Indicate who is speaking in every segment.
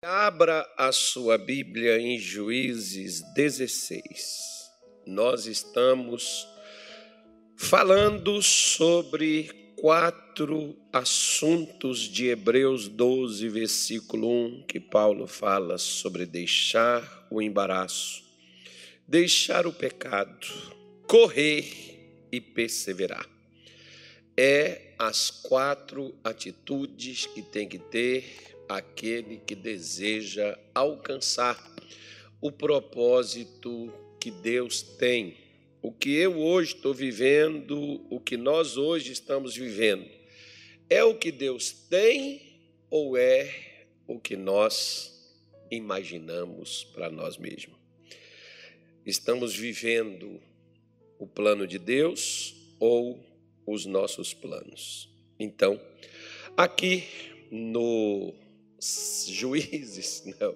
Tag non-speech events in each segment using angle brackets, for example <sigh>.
Speaker 1: Abra a sua Bíblia em Juízes 16. Nós estamos falando sobre quatro assuntos de Hebreus 12, versículo 1, que Paulo fala sobre deixar o embaraço, deixar o pecado, correr e perseverar. É as quatro atitudes que tem que ter aquele que deseja alcançar o propósito que Deus tem. O que eu hoje estou vivendo, o que nós hoje estamos vivendo, é o que Deus tem ou é o que nós imaginamos para nós mesmos? Estamos vivendo o plano de Deus ou os nossos planos? Então, aqui no Juízes, <laughs> não.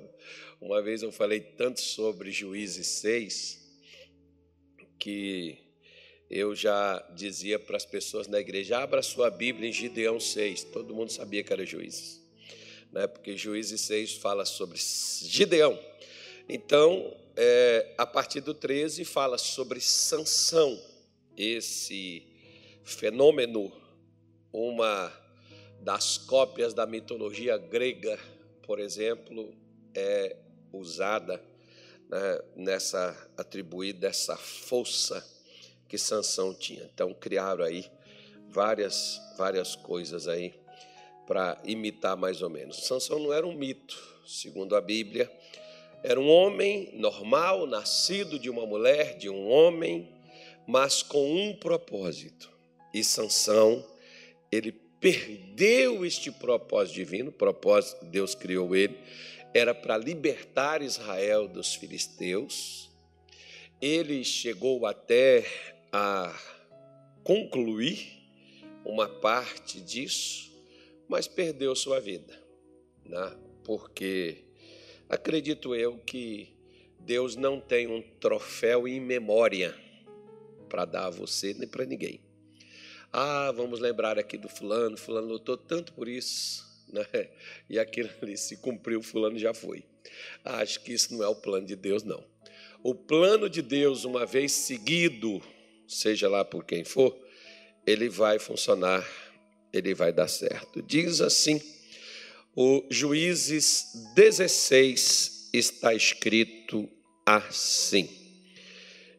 Speaker 1: Uma vez eu falei tanto sobre Juízes 6 que eu já dizia para as pessoas na igreja: abra sua Bíblia em Gideão 6. Todo mundo sabia que era Juízes, né? porque Juízes 6 fala sobre Gideão. Então, é, a partir do 13 fala sobre Sansão, esse fenômeno, uma das cópias da mitologia grega, por exemplo, é usada né, nessa atribuída essa força que Sansão tinha. Então criaram aí várias várias coisas aí para imitar mais ou menos. Sansão não era um mito, segundo a Bíblia, era um homem normal, nascido de uma mulher, de um homem, mas com um propósito. E Sansão, ele perdeu este propósito divino, propósito Deus criou ele, era para libertar Israel dos filisteus. Ele chegou até a concluir uma parte disso, mas perdeu sua vida, né? porque acredito eu que Deus não tem um troféu em memória para dar a você nem para ninguém. Ah, vamos lembrar aqui do fulano, fulano lutou tanto por isso, né? E aquilo ali se cumpriu, fulano já foi. Acho que isso não é o plano de Deus, não. O plano de Deus, uma vez seguido, seja lá por quem for, ele vai funcionar, ele vai dar certo. Diz assim, o Juízes 16 está escrito assim.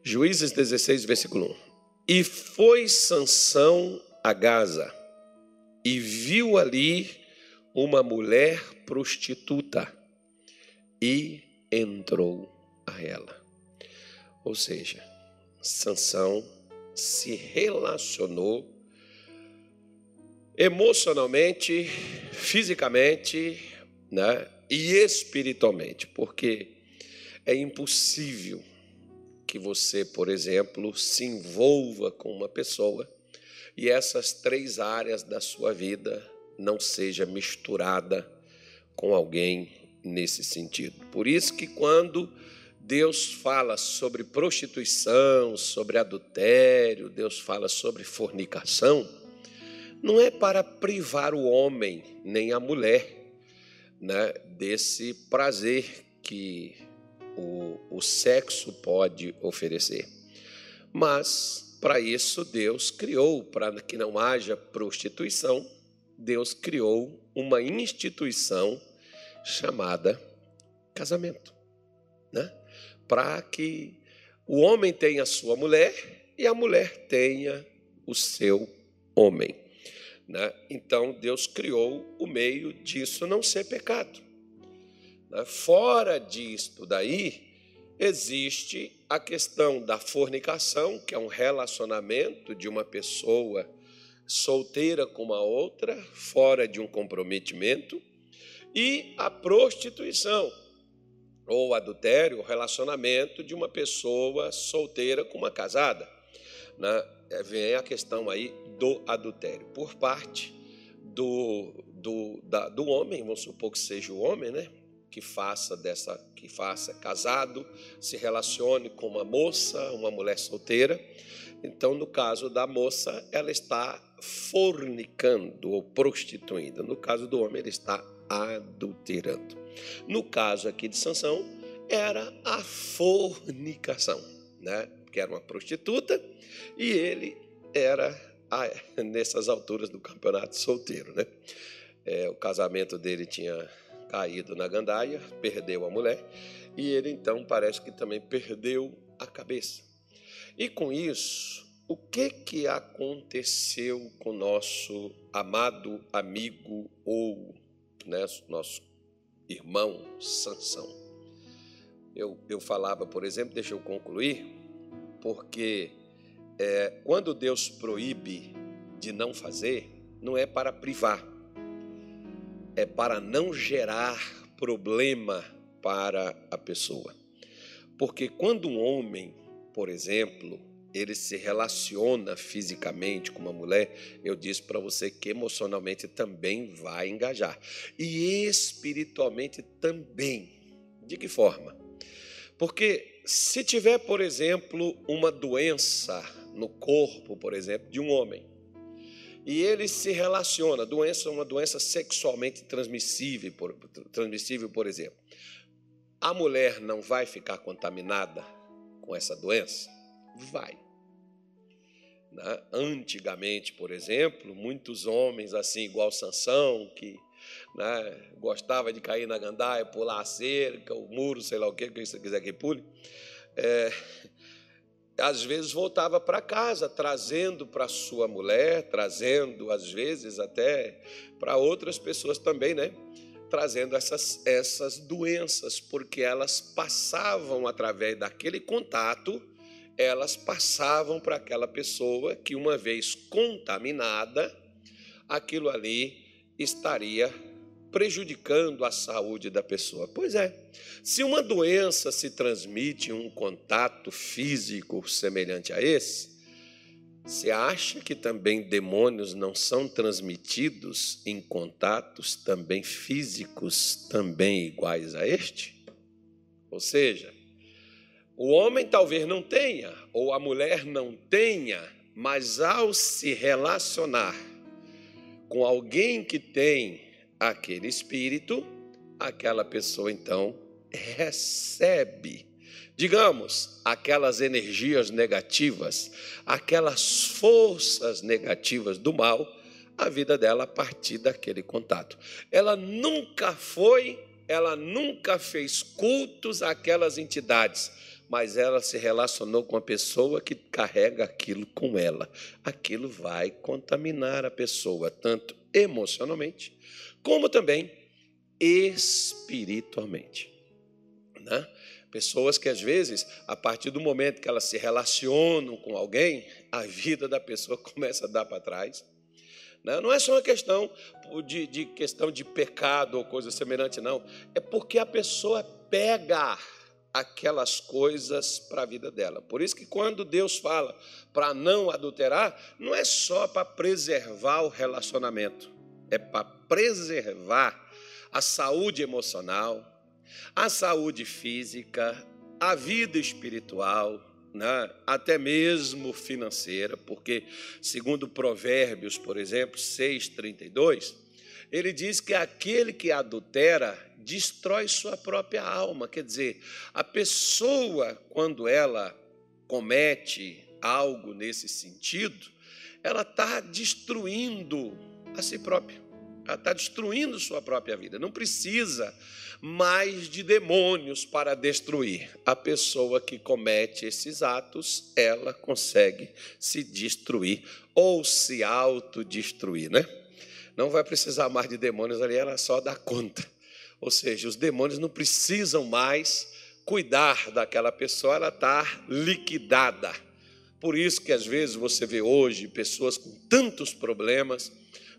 Speaker 1: Juízes 16, versículo 1. E foi Sansão a Gaza e viu ali uma mulher prostituta e entrou a ela. Ou seja, Sansão se relacionou emocionalmente, fisicamente, né, e espiritualmente, porque é impossível que você, por exemplo, se envolva com uma pessoa e essas três áreas da sua vida não seja misturada com alguém nesse sentido. Por isso que quando Deus fala sobre prostituição, sobre adultério, Deus fala sobre fornicação, não é para privar o homem nem a mulher né, desse prazer que o, o sexo pode oferecer. Mas, para isso, Deus criou, para que não haja prostituição, Deus criou uma instituição chamada casamento. Né? Para que o homem tenha a sua mulher e a mulher tenha o seu homem. Né? Então, Deus criou o meio disso não ser pecado. Né? Fora disto daí, existe a questão da fornicação, que é um relacionamento de uma pessoa solteira com uma outra, fora de um comprometimento, e a prostituição, ou adultério, relacionamento de uma pessoa solteira com uma casada. Né? É, vem a questão aí do adultério, por parte do, do, da, do homem, vamos supor que seja o homem, né? Que faça dessa, que faça casado, se relacione com uma moça, uma mulher solteira. Então, no caso da moça, ela está fornicando ou prostituindo. No caso do homem, ele está adulterando. No caso aqui de Sansão, era a fornicação, né? Que era uma prostituta e ele era <laughs> nessas alturas do campeonato solteiro, né? É, o casamento dele tinha caído na gandaia, perdeu a mulher e ele então parece que também perdeu a cabeça. E com isso, o que que aconteceu com nosso amado amigo ou né, nosso irmão Sansão? Eu, eu falava, por exemplo, deixa eu concluir, porque é, quando Deus proíbe de não fazer, não é para privar, é para não gerar problema para a pessoa. Porque quando um homem, por exemplo, ele se relaciona fisicamente com uma mulher, eu disse para você que emocionalmente também vai engajar. E espiritualmente também. De que forma? Porque se tiver, por exemplo, uma doença no corpo, por exemplo, de um homem, e ele se relaciona, doença é uma doença sexualmente transmissível, por, transmissível, por exemplo. A mulher não vai ficar contaminada com essa doença? Vai. Né? Antigamente, por exemplo, muitos homens, assim, igual Sansão, que né, gostava de cair na gandaia, pular a cerca, o muro, sei lá o que, que você quiser que pule, é, às vezes voltava para casa, trazendo para sua mulher, trazendo, às vezes, até para outras pessoas também, né? Trazendo essas, essas doenças, porque elas passavam através daquele contato, elas passavam para aquela pessoa que, uma vez contaminada, aquilo ali estaria prejudicando a saúde da pessoa. Pois é, se uma doença se transmite em um contato físico semelhante a esse, você acha que também demônios não são transmitidos em contatos também físicos também iguais a este? Ou seja, o homem talvez não tenha, ou a mulher não tenha, mas ao se relacionar com alguém que tem aquele espírito, aquela pessoa então recebe, digamos, aquelas energias negativas, aquelas forças negativas do mal, a vida dela a partir daquele contato. Ela nunca foi, ela nunca fez cultos àquelas entidades, mas ela se relacionou com a pessoa que carrega aquilo com ela. Aquilo vai contaminar a pessoa, tanto emocionalmente, como também espiritualmente. Né? Pessoas que às vezes, a partir do momento que elas se relacionam com alguém, a vida da pessoa <laughs> começa a dar para trás. Né? Não é só uma questão de, de questão de pecado ou coisa semelhante, não. É porque a pessoa pega aquelas coisas para a vida dela. Por isso que quando Deus fala para não adulterar, não é só para preservar o relacionamento é para preservar a saúde emocional, a saúde física, a vida espiritual, né? até mesmo financeira, porque, segundo Provérbios, por exemplo, 6,32, ele diz que aquele que adultera destrói sua própria alma. Quer dizer, a pessoa, quando ela comete algo nesse sentido, ela está destruindo a si própria. Ela está destruindo sua própria vida. Não precisa mais de demônios para destruir. A pessoa que comete esses atos, ela consegue se destruir ou se autodestruir, né? Não vai precisar mais de demônios ali, ela só dá conta. Ou seja, os demônios não precisam mais cuidar daquela pessoa, ela está liquidada. Por isso que às vezes você vê hoje pessoas com tantos problemas,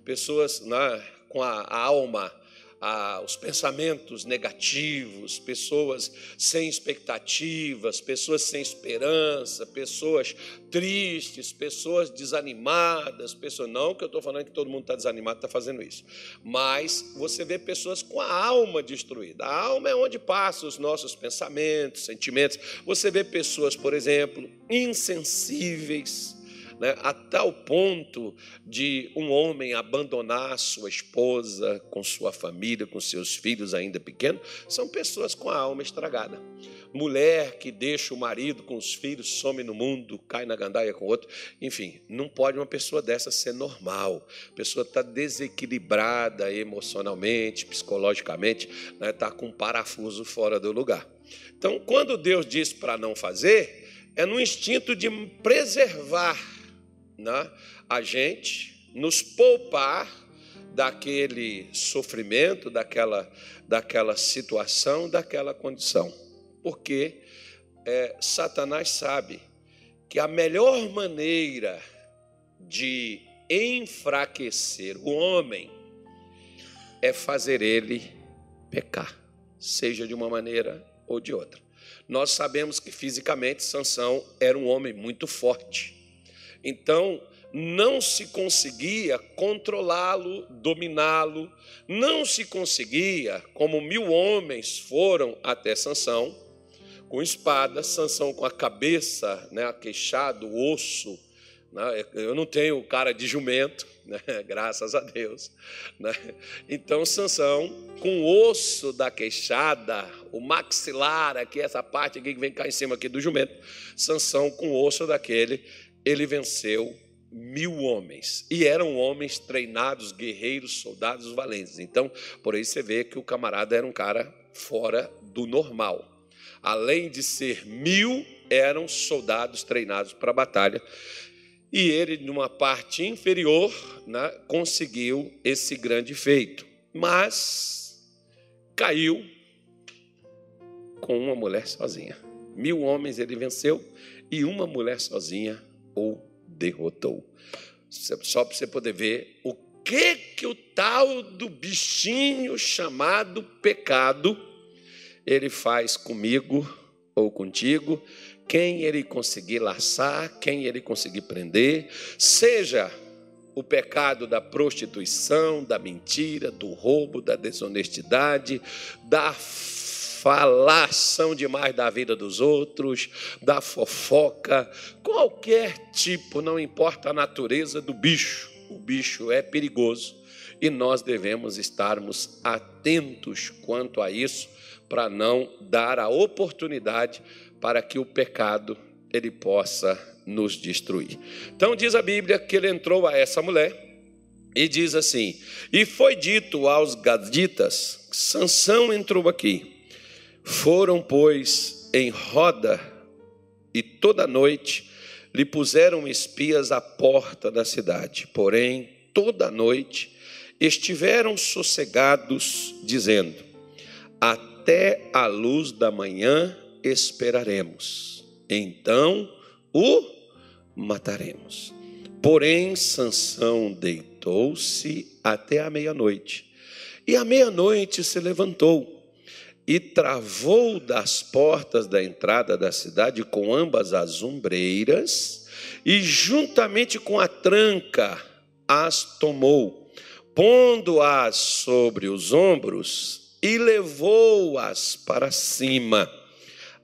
Speaker 1: pessoas né, com a alma, a, os pensamentos negativos, pessoas sem expectativas, pessoas sem esperança, pessoas tristes, pessoas desanimadas, pessoas não que eu estou falando que todo mundo está desanimado está fazendo isso, mas você vê pessoas com a alma destruída. A alma é onde passam os nossos pensamentos, sentimentos. Você vê pessoas, por exemplo, insensíveis né, a tal ponto de um homem abandonar sua esposa, com sua família, com seus filhos ainda pequenos, são pessoas com a alma estragada. Mulher que deixa o marido com os filhos, some no mundo, cai na gandaia com outro. Enfim, não pode uma pessoa dessa ser normal. A pessoa está desequilibrada emocionalmente, psicologicamente, está né, tá com um parafuso fora do lugar. Então, quando Deus diz para não fazer, é no instinto de preservar né, a gente, nos poupar daquele sofrimento, daquela, daquela situação, daquela condição porque é, Satanás sabe que a melhor maneira de enfraquecer o homem é fazer ele pecar, seja de uma maneira ou de outra. Nós sabemos que fisicamente Sansão era um homem muito forte. Então, não se conseguia controlá-lo, dominá-lo, não se conseguia, como mil homens foram até Sansão, com espada, Sansão com a cabeça, né, aqueixado, o osso. Né, eu não tenho cara de jumento, <laughs> né, graças a Deus. Né. Então, Sansão, com o osso da queixada, o maxilar, aqui, essa parte aqui que vem cá em cima aqui do jumento, Sansão, com o osso daquele, ele venceu mil homens. E eram homens treinados, guerreiros, soldados valentes. Então, por aí você vê que o camarada era um cara fora do normal além de ser mil, eram soldados treinados para a batalha. E ele, numa parte inferior, né, conseguiu esse grande feito. Mas caiu com uma mulher sozinha. Mil homens ele venceu e uma mulher sozinha o derrotou. Só para você poder ver o que que o tal do bichinho chamado pecado ele faz comigo ou contigo, quem ele conseguir laçar, quem ele conseguir prender, seja o pecado da prostituição, da mentira, do roubo, da desonestidade, da falação demais da vida dos outros, da fofoca, qualquer tipo, não importa a natureza do bicho, o bicho é perigoso e nós devemos estarmos atentos quanto a isso para não dar a oportunidade para que o pecado ele possa nos destruir. Então diz a Bíblia que ele entrou a essa mulher e diz assim: "E foi dito aos gaditas, Sansão entrou aqui. Foram pois em roda e toda noite lhe puseram espias à porta da cidade. Porém, toda noite estiveram sossegados, dizendo: até a luz da manhã esperaremos. Então o mataremos. Porém, Sansão deitou-se até a meia-noite. E à meia-noite se levantou e travou das portas da entrada da cidade com ambas as ombreiras e juntamente com a tranca as tomou, pondo-as sobre os ombros e levou-as para cima,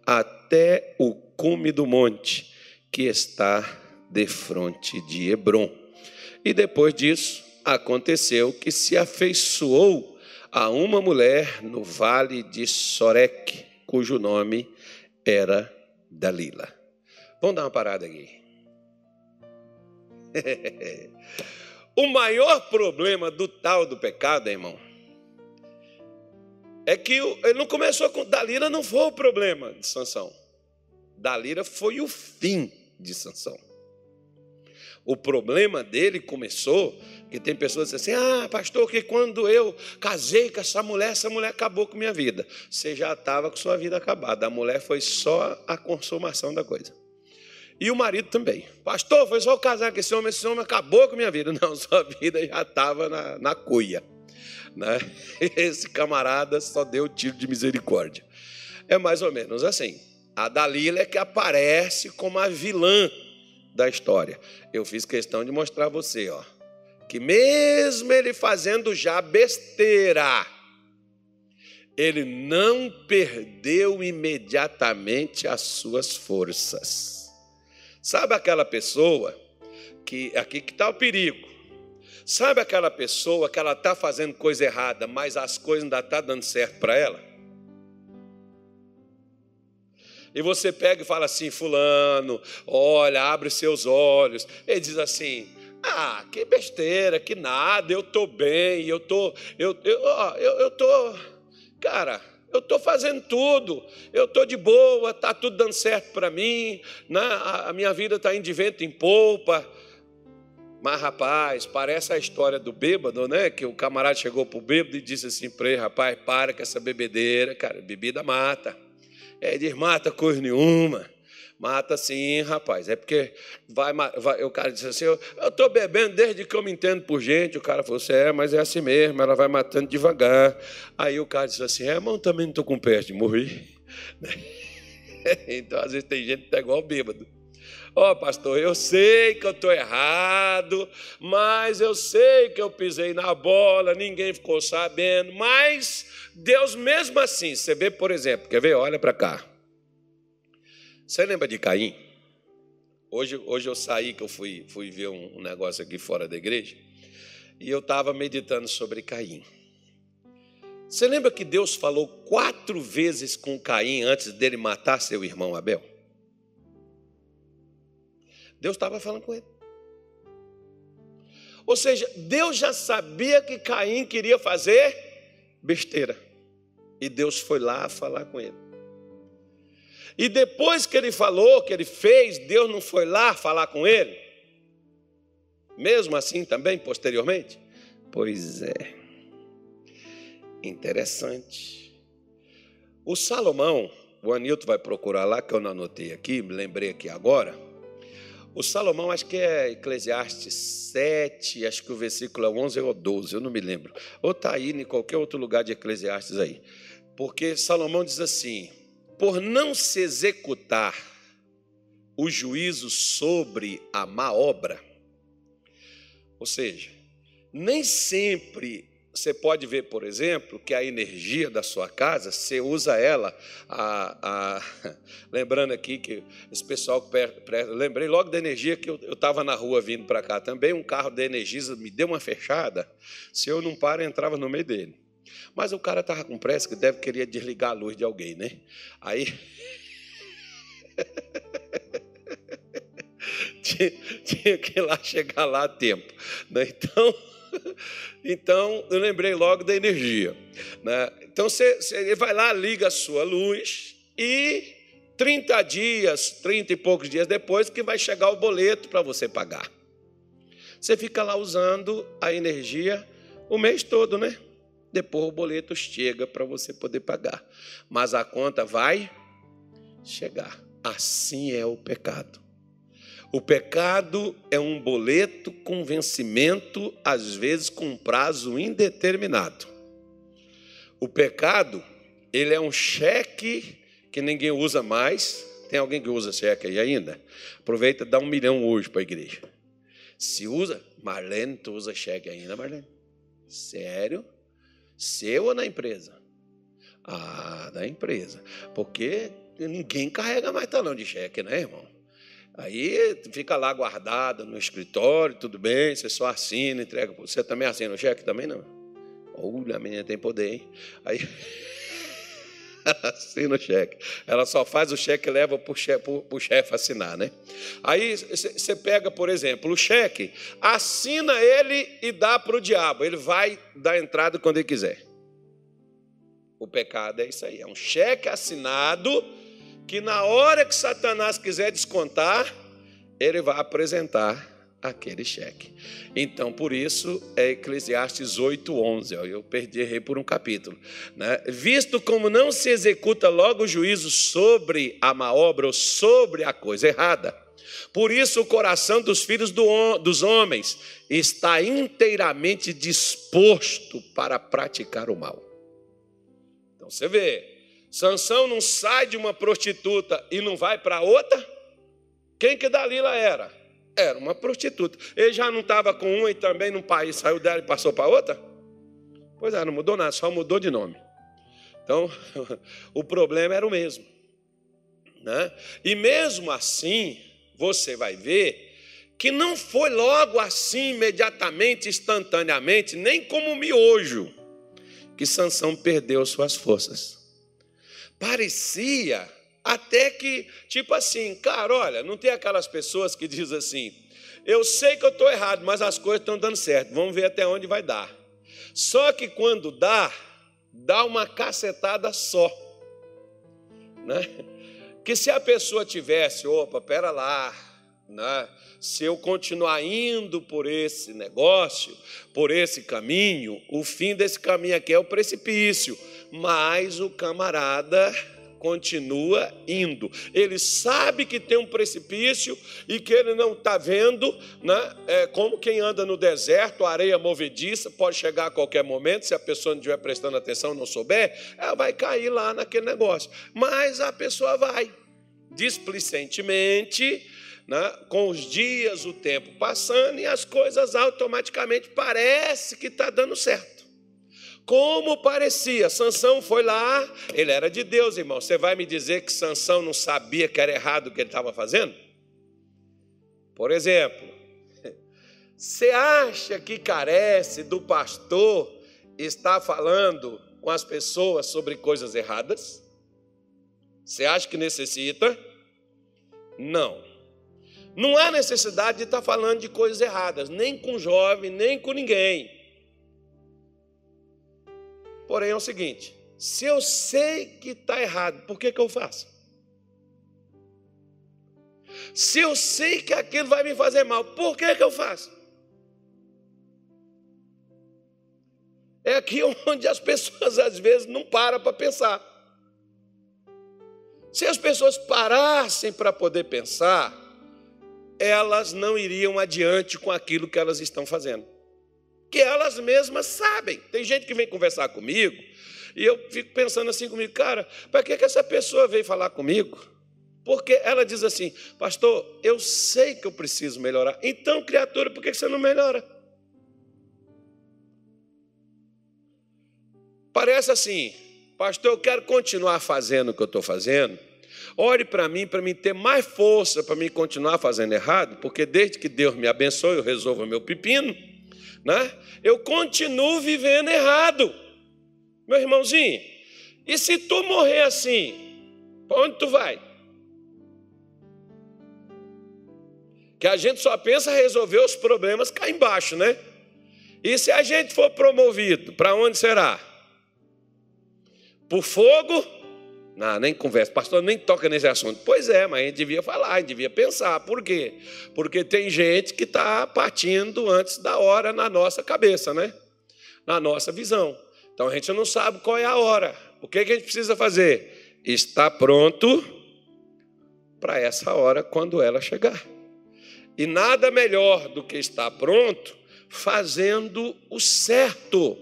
Speaker 1: até o cume do monte, que está defronte de Hebron. E depois disso, aconteceu que se afeiçoou a uma mulher no vale de Sorek, cujo nome era Dalila. Vamos dar uma parada aqui. <laughs> o maior problema do tal do pecado, irmão, é que ele não começou com. Dalila não foi o problema de Sansão. Dalila foi o fim de Sansão. O problema dele começou, que tem pessoas que dizem assim: ah, pastor, que quando eu casei com essa mulher, essa mulher acabou com minha vida. Você já estava com sua vida acabada. A mulher foi só a consumação da coisa. E o marido também. Pastor, foi só eu casar com esse homem, esse homem acabou com minha vida. <laughs> Não, sua vida já estava na, na cuia. Né? <laughs> Esse camarada só deu tiro de misericórdia. É mais ou menos assim. A Dalila é que aparece como a vilã da história. Eu fiz questão de mostrar a você, ó, que mesmo ele fazendo já besteira, ele não perdeu imediatamente as suas forças. Sabe aquela pessoa que aqui que está o perigo. Sabe aquela pessoa que ela está fazendo coisa errada, mas as coisas ainda estão tá dando certo para ela? E você pega e fala assim, fulano, olha, abre seus olhos. Ele diz assim, ah, que besteira, que nada, eu estou bem, eu tô, eu, eu, eu, eu tô, cara, eu estou fazendo tudo, eu estou de boa, está tudo dando certo para mim, né? a minha vida está indo de vento em polpa. Mas, rapaz, parece a história do bêbado, né? Que o camarada chegou para o bêbado e disse assim para ele: rapaz, para com essa bebedeira, cara, bebida mata. É, diz: mata coisa nenhuma. Mata sim, rapaz. É porque vai, vai o cara disse assim: Eu estou bebendo desde que eu me entendo por gente. O cara falou assim: É, mas é assim mesmo, ela vai matando devagar. Aí o cara disse assim: É, mas eu também não estou com peste de morrer. <laughs> então, às vezes, tem gente que está igual bêbado. Ó, oh, pastor, eu sei que eu estou errado, mas eu sei que eu pisei na bola, ninguém ficou sabendo, mas Deus mesmo assim, você vê, por exemplo, quer ver? Olha para cá. Você lembra de Caim? Hoje, hoje eu saí, que eu fui, fui ver um, negócio aqui fora da igreja, e eu estava meditando sobre Caim. Você lembra que Deus falou quatro vezes com Caim antes dele matar seu irmão Abel? Deus estava falando com ele. Ou seja, Deus já sabia que Caim queria fazer besteira. E Deus foi lá falar com ele. E depois que ele falou, que ele fez, Deus não foi lá falar com ele? Mesmo assim também, posteriormente? Pois é. Interessante. O Salomão, o Anilton vai procurar lá, que eu não anotei aqui, me lembrei aqui agora. O Salomão, acho que é Eclesiastes 7, acho que o versículo é 11 ou 12, eu não me lembro. Ou está aí em qualquer outro lugar de Eclesiastes aí. Porque Salomão diz assim: por não se executar o juízo sobre a má obra, ou seja, nem sempre você pode ver, por exemplo, que a energia da sua casa, você usa ela, a, a, <laughs> lembrando aqui que esse pessoal, lembrei logo da energia que eu estava na rua vindo para cá também, um carro da Energisa me deu uma fechada, se eu não paro, eu entrava no meio dele. Mas o cara estava com pressa, que deve querer desligar a luz de alguém, né? Aí. <laughs> tinha, tinha, que ir lá chegar lá a tempo. Né? Então, <laughs> então, eu lembrei logo da energia. Né? Então, você, você vai lá, liga a sua luz e 30 dias, 30 e poucos dias depois, que vai chegar o boleto para você pagar. Você fica lá usando a energia o mês todo, né? Depois o boleto chega para você poder pagar. Mas a conta vai chegar. Assim é o pecado. O pecado é um boleto com vencimento, às vezes com prazo indeterminado. O pecado, ele é um cheque que ninguém usa mais. Tem alguém que usa cheque aí ainda? Aproveita e dá um milhão hoje para a igreja. Se usa, Marlene, tu usa cheque ainda, Marlene? Sério? Seu ou na empresa? Ah, da empresa. Porque ninguém carrega mais talão de cheque, né, irmão? Aí fica lá guardado no escritório, tudo bem, você só assina, entrega. Você também assina o cheque? Também não. Olha, a menina tem poder, hein? Aí <laughs> <laughs> assina o cheque. Ela só faz o cheque e leva para o chefe, chefe assinar, né? Aí você pega, por exemplo, o cheque, assina ele e dá para o diabo. Ele vai dar entrada quando ele quiser. O pecado é isso aí. É um cheque assinado que na hora que Satanás quiser descontar, ele vai apresentar aquele cheque. Então, por isso, é Eclesiastes 8:11. Eu perdi, errei por um capítulo. Né? Visto como não se executa logo o juízo sobre a má obra ou sobre a coisa errada, por isso o coração dos filhos do, dos homens está inteiramente disposto para praticar o mal. Então você vê, Sansão não sai de uma prostituta e não vai para outra? Quem que Dalila era? Era uma prostituta. Ele já não estava com uma e também num país saiu dela e passou para outra? Pois é, não mudou nada, só mudou de nome. Então, <laughs> o problema era o mesmo. Né? E mesmo assim, você vai ver que não foi logo assim, imediatamente, instantaneamente, nem como miojo, que Sansão perdeu suas forças. Parecia até que, tipo assim, cara, olha, não tem aquelas pessoas que dizem assim: eu sei que eu estou errado, mas as coisas estão dando certo, vamos ver até onde vai dar. Só que quando dá, dá uma cacetada só. Né? Que se a pessoa tivesse, opa, pera lá, né? se eu continuar indo por esse negócio, por esse caminho, o fim desse caminho aqui é o precipício, mas o camarada continua indo. Ele sabe que tem um precipício e que ele não está vendo, né? É como quem anda no deserto, areia movediça, pode chegar a qualquer momento, se a pessoa não estiver prestando atenção, não souber, ela vai cair lá naquele negócio. Mas a pessoa vai, displicentemente, né? com os dias, o tempo passando e as coisas automaticamente parece que está dando certo como parecia. Sansão foi lá, ele era de Deus, irmão. Você vai me dizer que Sansão não sabia que era errado o que ele estava fazendo? Por exemplo, <laughs> você acha que carece do pastor estar falando com as pessoas sobre coisas erradas? Você acha que necessita? Não. Não há necessidade de estar falando de coisas erradas, nem com jovem, nem com ninguém. Porém é o seguinte: se eu sei que está errado, por que, que eu faço? Se eu sei que aquilo vai me fazer mal, por que, que eu faço? É aqui <laughs> onde as pessoas às vezes não param para pensar. Se as pessoas parassem para poder pensar, elas não iriam adiante com aquilo que elas estão fazendo que elas mesmas sabem. Tem gente que vem conversar comigo e eu fico pensando assim comigo, cara, para que, que essa pessoa veio falar comigo? Porque ela diz assim, pastor, eu sei que eu preciso melhorar. Então, criatura, por que você não melhora? Parece assim, pastor, eu quero continuar fazendo o que eu estou fazendo. Ore para mim, para mim ter mais força para mim continuar fazendo errado, porque desde que Deus me abençoe, eu resolvo meu pepino né? eu continuo vivendo errado. Meu irmãozinho, e se tu morrer assim, para onde tu vai? Que a gente só pensa resolver os problemas cá embaixo, né? E se a gente for promovido, para onde será? Por fogo não, nem conversa, pastor, nem toca nesse assunto. Pois é, mas a gente devia falar, a gente devia pensar. Por quê? Porque tem gente que está partindo antes da hora na nossa cabeça, né? Na nossa visão. Então a gente não sabe qual é a hora. O que, que a gente precisa fazer? Estar pronto para essa hora quando ela chegar. E nada melhor do que estar pronto fazendo o certo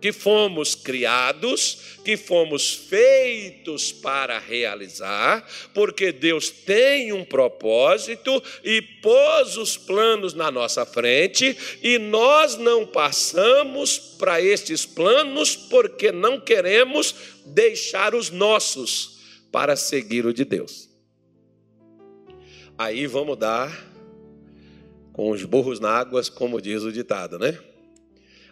Speaker 1: que fomos criados, que fomos feitos para realizar, porque Deus tem um propósito e pôs os planos na nossa frente, e nós não passamos para estes planos porque não queremos deixar os nossos para seguir o de Deus. Aí vamos dar com os burros na água, como diz o ditado, né?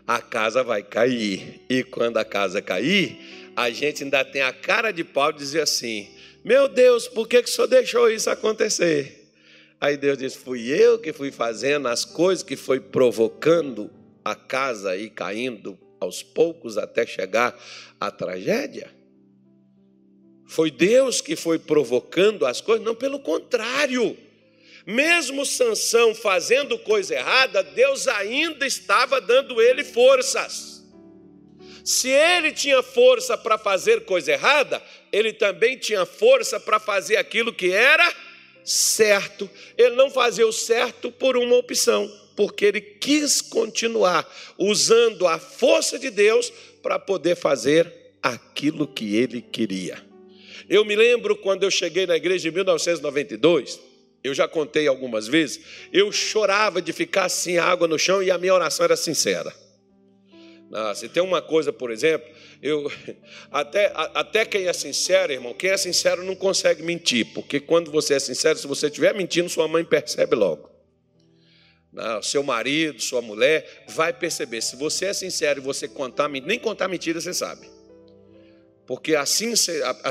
Speaker 1: A casa vai cair. E quando a casa cair, a gente ainda tem a cara de pau de dizer assim: Meu Deus, por que, que o senhor deixou isso acontecer? Aí Deus diz: Fui eu que fui fazendo as coisas que foi provocando a casa e caindo aos poucos até chegar à tragédia. Foi Deus que foi provocando as coisas, não pelo contrário. Mesmo Sansão fazendo coisa errada, Deus ainda estava dando ele forças. Se ele tinha força para fazer coisa errada, ele também tinha força para fazer aquilo que era certo. Ele não fazia o certo por uma opção, porque ele quis continuar usando a força de Deus para poder fazer aquilo que ele queria. Eu me lembro quando eu cheguei na igreja em 1992 eu já contei algumas vezes, eu chorava de ficar assim, água no chão, e a minha oração era sincera. Ah, se tem uma coisa, por exemplo, eu <laughs> até, até quem é sincero, irmão, quem é sincero não consegue mentir, porque quando você é sincero, se você estiver mentindo, sua mãe percebe logo. né, seu marido, sua mulher, vai perceber. Se você é sincero e você contar, nem contar mentira você sabe. Porque a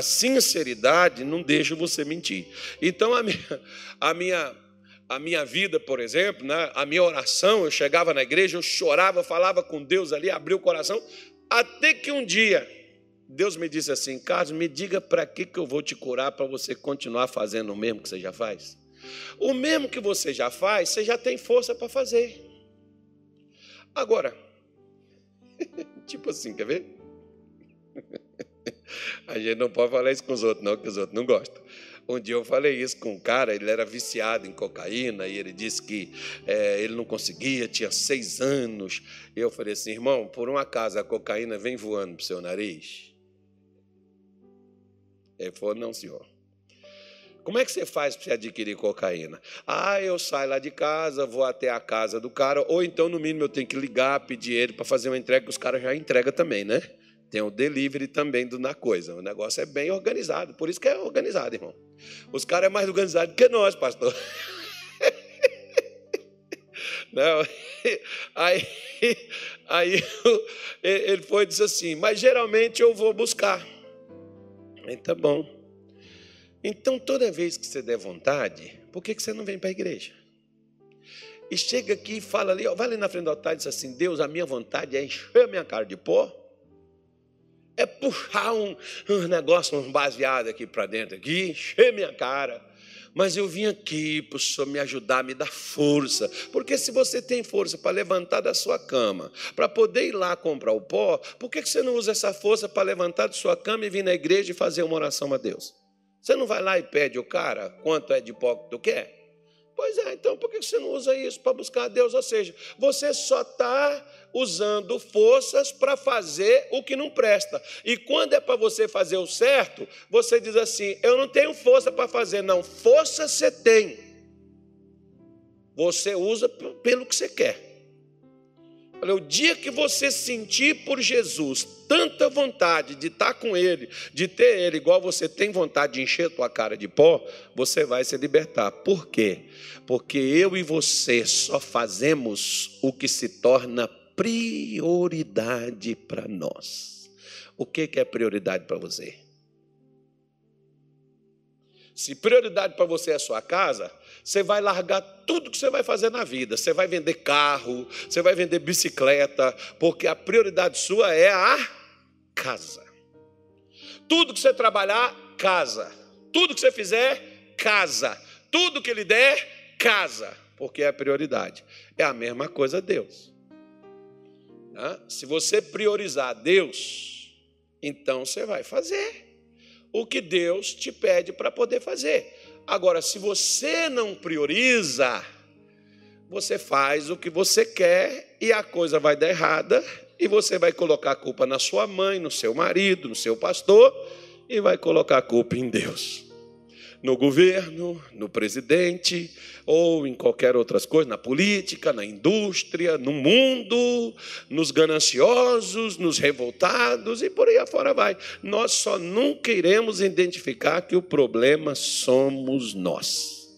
Speaker 1: sinceridade não deixa você mentir. Então, a minha, a minha, a minha vida, por exemplo, né, a minha oração, eu chegava na igreja, eu chorava, falava com Deus ali, abria o coração, até que um dia Deus me disse assim: Carlos, me diga para que, que eu vou te curar para você continuar fazendo o mesmo que você já faz? O mesmo que você já faz, você já tem força para fazer. Agora, <laughs> tipo assim, quer ver? <laughs> A gente não pode falar isso com os outros, não, que os outros não gostam. Um dia eu falei isso com um cara, ele era viciado em cocaína e ele disse que é, ele não conseguia, tinha seis anos. E eu falei assim, irmão, por um acaso a cocaína vem voando para o seu nariz? Ele falou, não, senhor. Como é que você faz para adquirir cocaína? Ah, eu saio lá de casa, vou até a casa do cara, ou então, no mínimo, eu tenho que ligar, pedir ele para fazer uma entrega, que os caras já entregam também, né? Tem o delivery também do, na coisa. O negócio é bem organizado, por isso que é organizado, irmão. Os caras é mais organizado que nós, pastor. <laughs> Não, aí, aí ele foi e disse assim, mas geralmente eu vou buscar. Tá bom. Então, toda vez que você der vontade, por que você não vem para a igreja? E chega aqui e fala ali, ó, vai ali na frente do altar e diz assim: Deus, a minha vontade é encher a minha cara de pó, é puxar um, um negócio, um baseado aqui para dentro, aqui, encher minha cara. Mas eu vim aqui para o Senhor me ajudar, me dar força. Porque se você tem força para levantar da sua cama, para poder ir lá comprar o pó, por que você não usa essa força para levantar da sua cama e vir na igreja e fazer uma oração a Deus? Você não vai lá e pede o cara quanto é de pó que tu quer? Pois é, então por que você não usa isso para buscar a Deus? Ou seja, você só está usando forças para fazer o que não presta. E quando é para você fazer o certo, você diz assim: Eu não tenho força para fazer. Não, força você tem. Você usa pelo que você quer. Olha, o dia que você sentir por Jesus tanta vontade de estar com Ele, de ter Ele, igual você tem vontade de encher tua cara de pó, você vai se libertar. Por quê? Porque eu e você só fazemos o que se torna prioridade para nós. O que é prioridade para você? Se prioridade para você é a sua casa, você vai largar tudo que você vai fazer na vida. Você vai vender carro, você vai vender bicicleta, porque a prioridade sua é a casa. Tudo que você trabalhar, casa. Tudo que você fizer, casa. Tudo que ele der, casa. Porque é a prioridade. É a mesma coisa Deus. Se você priorizar Deus, então você vai fazer o que Deus te pede para poder fazer. Agora, se você não prioriza, você faz o que você quer e a coisa vai dar errada e você vai colocar a culpa na sua mãe, no seu marido, no seu pastor e vai colocar a culpa em Deus no governo, no presidente, ou em qualquer outras coisa, na política, na indústria, no mundo, nos gananciosos, nos revoltados e por aí afora vai. Nós só nunca iremos identificar que o problema somos nós.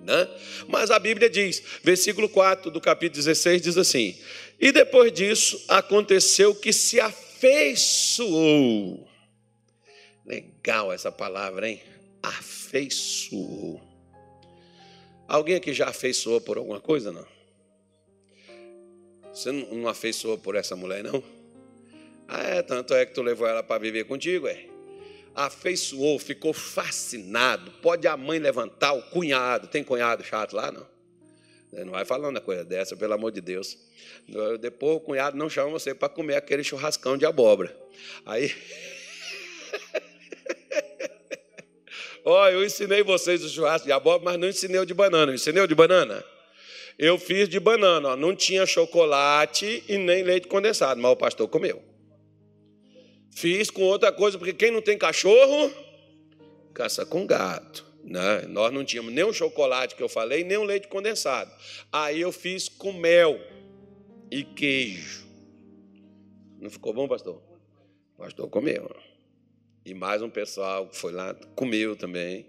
Speaker 1: Né? Mas a Bíblia diz, versículo 4 do capítulo 16 diz assim: E depois disso aconteceu que se afeiçoou. Legal essa palavra, hein? Afeiçoou. Alguém aqui já afeiçoou por alguma coisa, não? Você não afeiçoou por essa mulher, não? Ah, é, tanto é que tu levou ela para viver contigo, é? Afeiçoou, ficou fascinado. Pode a mãe levantar o cunhado. Tem cunhado chato lá, não? Não vai falando uma coisa dessa, pelo amor de Deus. Depois o cunhado não chama você para comer aquele churrascão de abóbora. Aí. <laughs> Ó, oh, eu ensinei vocês o churrasco de abóbora, mas não ensinei o de banana. Ensinei o de banana? Eu fiz de banana, ó. não tinha chocolate e nem leite condensado, mas o pastor comeu. Fiz com outra coisa, porque quem não tem cachorro, caça com gato. Né? Nós não tínhamos nem o chocolate que eu falei, nem o leite condensado. Aí eu fiz com mel e queijo. Não ficou bom, pastor? O pastor comeu. E mais um pessoal que foi lá, comeu também.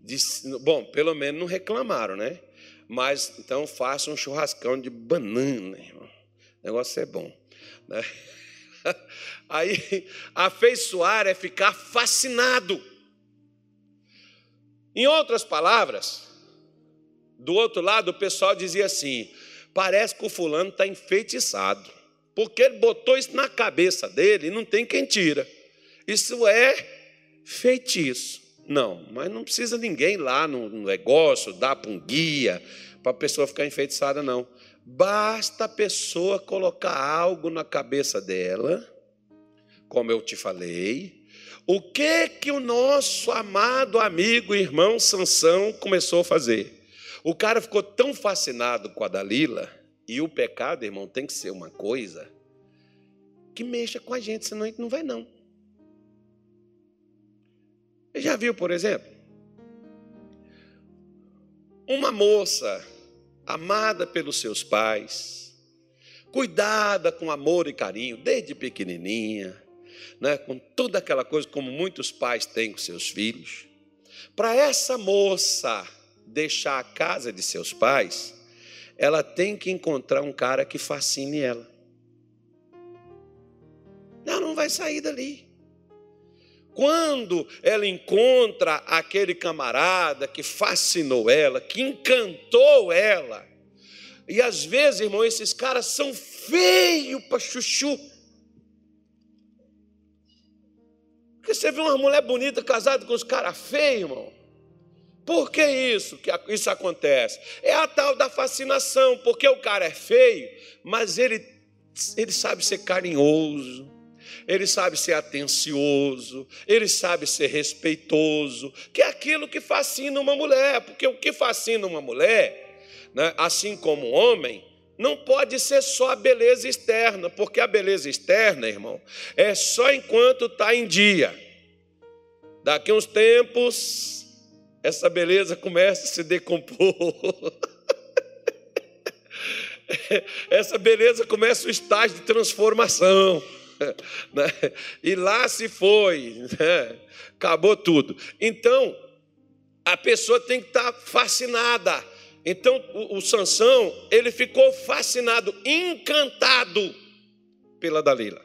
Speaker 1: Disse, bom, pelo menos não reclamaram, né? Mas então faça um churrascão de banana, irmão. O negócio é bom. Né? <laughs> Aí, afeiçoar é ficar fascinado. Em outras palavras, do outro lado, o pessoal dizia assim: parece que o fulano está enfeitiçado, porque ele botou isso na cabeça dele e não tem quem tira. Isso é feitiço. Não, mas não precisa ninguém lá no negócio dar para um guia para a pessoa ficar enfeitiçada, não. Basta a pessoa colocar algo na cabeça dela, como eu te falei. O que que o nosso amado amigo irmão Sansão começou a fazer? O cara ficou tão fascinado com a Dalila, e o pecado, irmão, tem que ser uma coisa que mexa com a gente, senão a gente não vai não. Já viu, por exemplo? Uma moça amada pelos seus pais, cuidada com amor e carinho desde pequenininha, né, com toda aquela coisa como muitos pais têm com seus filhos. Para essa moça deixar a casa de seus pais, ela tem que encontrar um cara que fascine ela. Ela não vai sair dali. Quando ela encontra aquele camarada que fascinou ela, que encantou ela, e às vezes, irmão, esses caras são feios para chuchu. Porque você vê uma mulher bonita casada com os caras feios, irmão. Por que isso que isso acontece? É a tal da fascinação, porque o cara é feio, mas ele, ele sabe ser carinhoso, ele sabe ser atencioso, ele sabe ser respeitoso, que é aquilo que fascina uma mulher, porque o que fascina uma mulher, né, assim como um homem, não pode ser só a beleza externa, porque a beleza externa, irmão, é só enquanto está em dia. Daqui uns tempos, essa beleza começa a se decompor. <laughs> essa beleza começa o estágio de transformação. <laughs> Né? E lá se foi, né? acabou tudo. Então, a pessoa tem que estar fascinada. Então, o, o Sansão, ele ficou fascinado, encantado pela Dalila.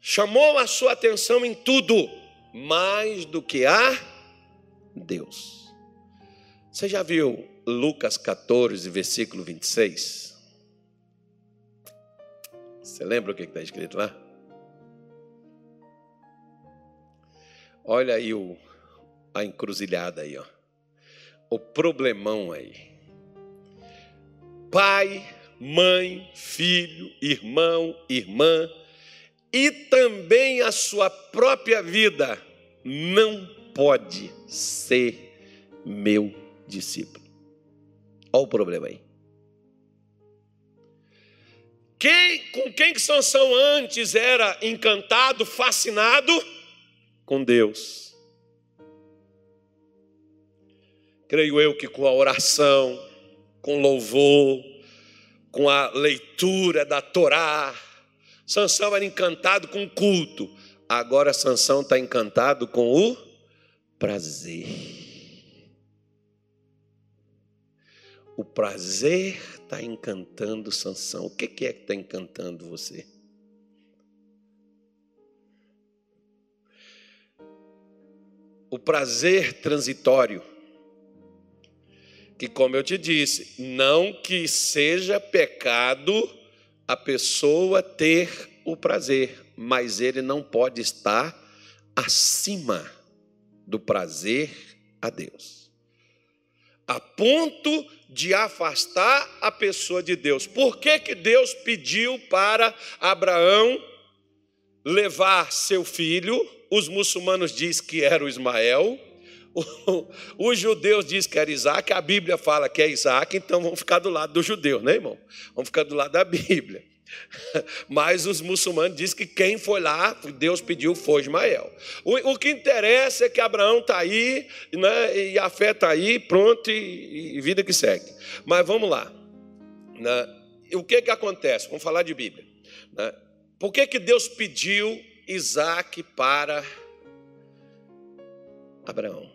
Speaker 1: Chamou a sua atenção em tudo, mais do que a Deus. Você já viu Lucas 14, versículo 26? Você lembra o que está escrito lá? Olha aí o, a encruzilhada aí, ó. O problemão aí. Pai, mãe, filho, irmão, irmã e também a sua própria vida não pode ser meu discípulo. Olha o problema aí. Quem, com quem que Sansão antes era encantado, fascinado? Com Deus. Creio eu que com a oração, com louvor, com a leitura da Torá, Sansão era encantado com o culto. Agora Sansão está encantado com o prazer. O prazer está encantando Sansão. O que é que está encantando você? O prazer transitório. Que, como eu te disse, não que seja pecado a pessoa ter o prazer, mas ele não pode estar acima do prazer a Deus, a ponto de afastar a pessoa de Deus. Por que, que Deus pediu para Abraão levar seu filho? Os muçulmanos dizem que era o Ismael, os judeus dizem que era Isaac, a Bíblia fala que é Isaac, então vamos ficar do lado do judeu, né, irmão? Vamos ficar do lado da Bíblia. <laughs> Mas os muçulmanos dizem que quem foi lá, Deus pediu, foi Ismael. O, o que interessa é que Abraão está aí, né, e a fé está aí, pronto, e, e, vida que segue. Mas vamos lá. Né, o que, que acontece? Vamos falar de Bíblia. Né? Por que, que Deus pediu Isaac para Abraão?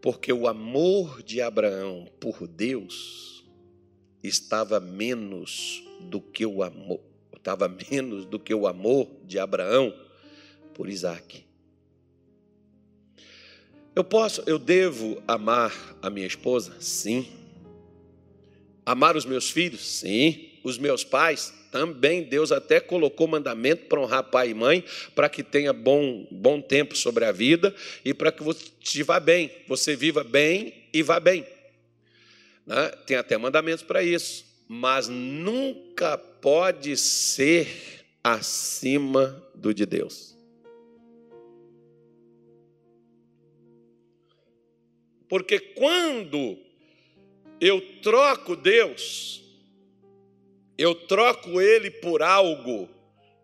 Speaker 1: Porque o amor de Abraão por Deus estava menos do que o amor, estava <laughs> menos do que o amor de Abraão por Isaac. Eu posso, eu devo amar a minha esposa? Sim. Amar os meus filhos? Sim. Os meus pais? Também. Deus até colocou mandamento para honrar pai e mãe, para que tenha bom, bom tempo sobre a vida e para que você vá bem, você viva bem e vá bem. Né? Tem até mandamentos para isso, mas nunca pode ser acima do de Deus. Porque quando eu troco Deus, eu troco Ele por algo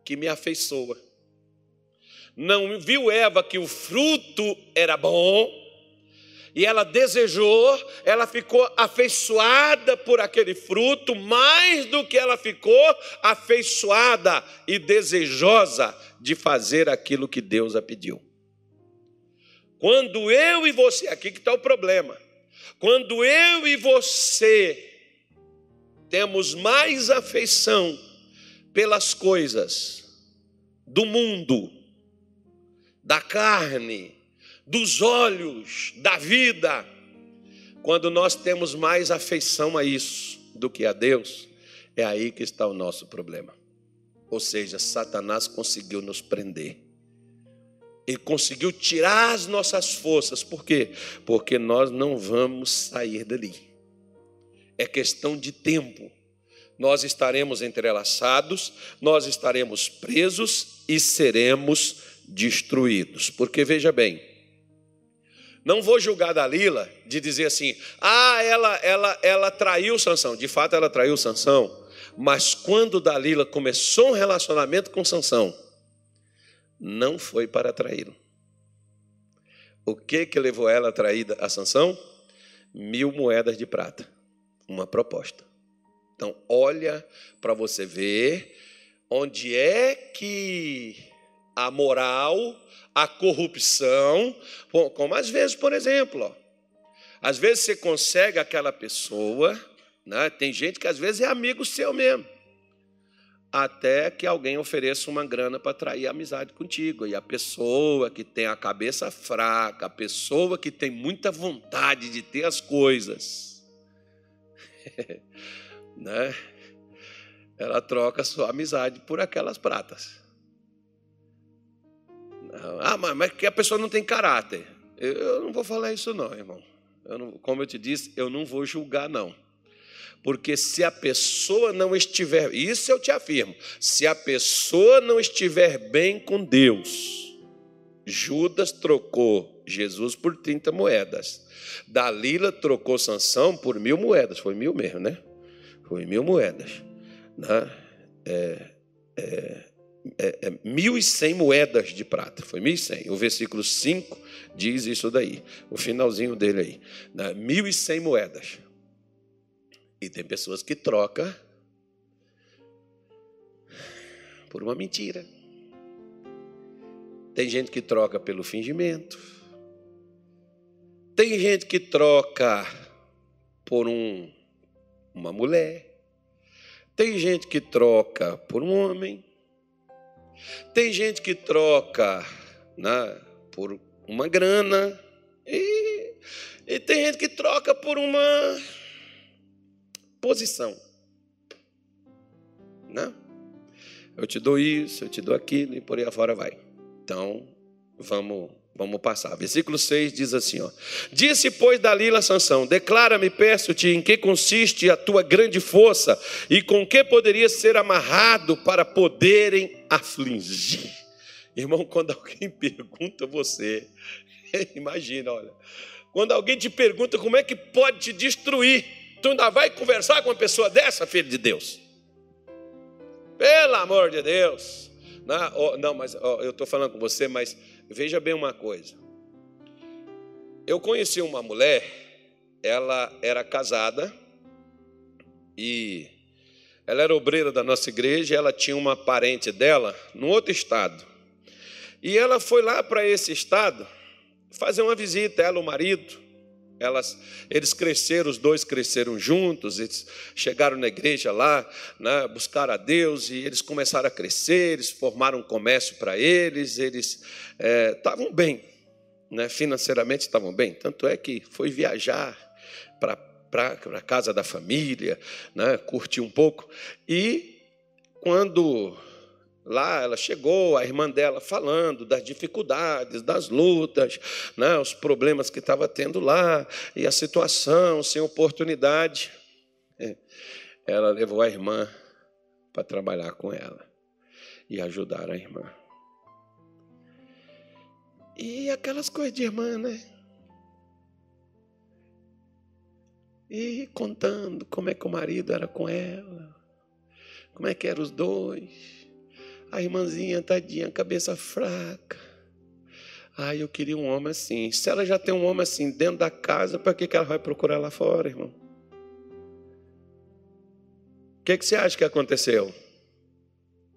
Speaker 1: que me afeiçoa. Não viu Eva que o fruto era bom, e ela desejou, ela ficou afeiçoada por aquele fruto, mais do que ela ficou afeiçoada e desejosa de fazer aquilo que Deus a pediu. Quando eu e você, aqui que está o problema, quando eu e você temos mais afeição pelas coisas do mundo, da carne, dos olhos, da vida, quando nós temos mais afeição a isso do que a Deus, é aí que está o nosso problema. Ou seja, Satanás conseguiu nos prender. Ele conseguiu tirar as nossas forças. Por quê? Porque nós não vamos sair dali. É questão de tempo. Nós estaremos entrelaçados, nós estaremos presos e seremos destruídos. Porque veja bem, não vou julgar Dalila de dizer assim: "Ah, ela ela ela traiu Sansão". De fato ela traiu Sansão, mas quando Dalila começou um relacionamento com Sansão, não foi para traí-lo. O que que levou ela a trair a Sansão? Mil moedas de prata. Uma proposta. Então, olha para você ver onde é que a moral, a corrupção, como às vezes, por exemplo, ó, às vezes você consegue aquela pessoa, né? tem gente que às vezes é amigo seu mesmo até que alguém ofereça uma grana para atrair amizade contigo. E a pessoa que tem a cabeça fraca, a pessoa que tem muita vontade de ter as coisas, <laughs> né? ela troca sua amizade por aquelas pratas. Ah, mas que a pessoa não tem caráter. Eu não vou falar isso não, irmão. Eu não, como eu te disse, eu não vou julgar não. Porque se a pessoa não estiver, isso eu te afirmo, se a pessoa não estiver bem com Deus, Judas trocou Jesus por 30 moedas. Dalila trocou Sansão por mil moedas. Foi mil mesmo, né? Foi mil moedas. Né? É, é, é, é, mil e cem moedas de prata. Foi mil e cem. O versículo 5 diz isso daí. O finalzinho dele aí. Né? Mil e cem moedas. E tem pessoas que trocam por uma mentira. Tem gente que troca pelo fingimento. Tem gente que troca por um, uma mulher. Tem gente que troca por um homem. Tem gente que troca né, por uma grana. E, e tem gente que troca por uma posição. Né? Eu te dou isso, eu te dou aquilo e por aí afora vai. Então, vamos Vamos passar. Versículo 6 diz assim: ó. Disse, pois, Dalila a Sansão: Declara-me, peço-te, em que consiste a tua grande força e com que poderia ser amarrado para poderem afligir. Irmão, <laughs> quando alguém pergunta você, <laughs> imagina, olha, quando alguém te pergunta como é que pode te destruir, Tu ainda vai conversar com uma pessoa dessa, filho de Deus? Pelo amor de Deus. Não, oh, não mas oh, eu estou falando com você, mas veja bem uma coisa. Eu conheci uma mulher, ela era casada e ela era obreira da nossa igreja, ela tinha uma parente dela num outro estado. E ela foi lá para esse estado fazer uma visita, ela, o marido. Elas, eles cresceram, os dois cresceram juntos, eles chegaram na igreja lá, né, buscaram a Deus e eles começaram a crescer, eles formaram um comércio para eles, eles estavam é, bem, né, financeiramente estavam bem. Tanto é que foi viajar para a casa da família, né, curtir um pouco. E quando Lá ela chegou, a irmã dela falando das dificuldades, das lutas, né, os problemas que estava tendo lá, e a situação sem oportunidade. É, ela levou a irmã para trabalhar com ela e ajudar a irmã. E aquelas coisas de irmã, né? E contando como é que o marido era com ela, como é que eram os dois a irmãzinha, tadinha, cabeça fraca. Ai, eu queria um homem assim. Se ela já tem um homem assim dentro da casa, para que ela vai procurar lá fora, irmão? O que, que você acha que aconteceu?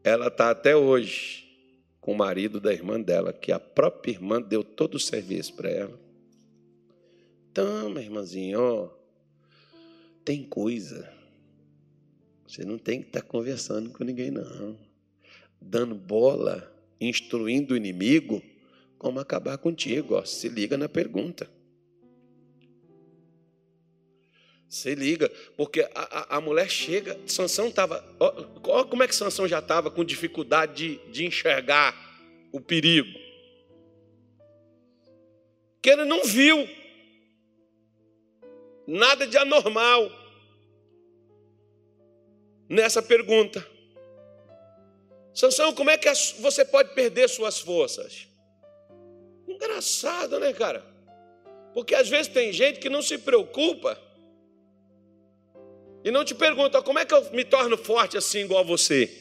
Speaker 1: Ela está até hoje com o marido da irmã dela, que a própria irmã deu todo o serviço para ela. Toma, irmãzinha, ó, tem coisa. Você não tem que estar tá conversando com ninguém, não dando bola, instruindo o inimigo, como acabar contigo. Ó. Se liga na pergunta. Se liga, porque a, a, a mulher chega, Sansão estava. Olha como é que Sansão já estava com dificuldade de, de enxergar o perigo. Que ele não viu nada de anormal nessa pergunta. Sansão, como é que você pode perder suas forças? Engraçado, né, cara? Porque às vezes tem gente que não se preocupa e não te pergunta como é que eu me torno forte assim igual você.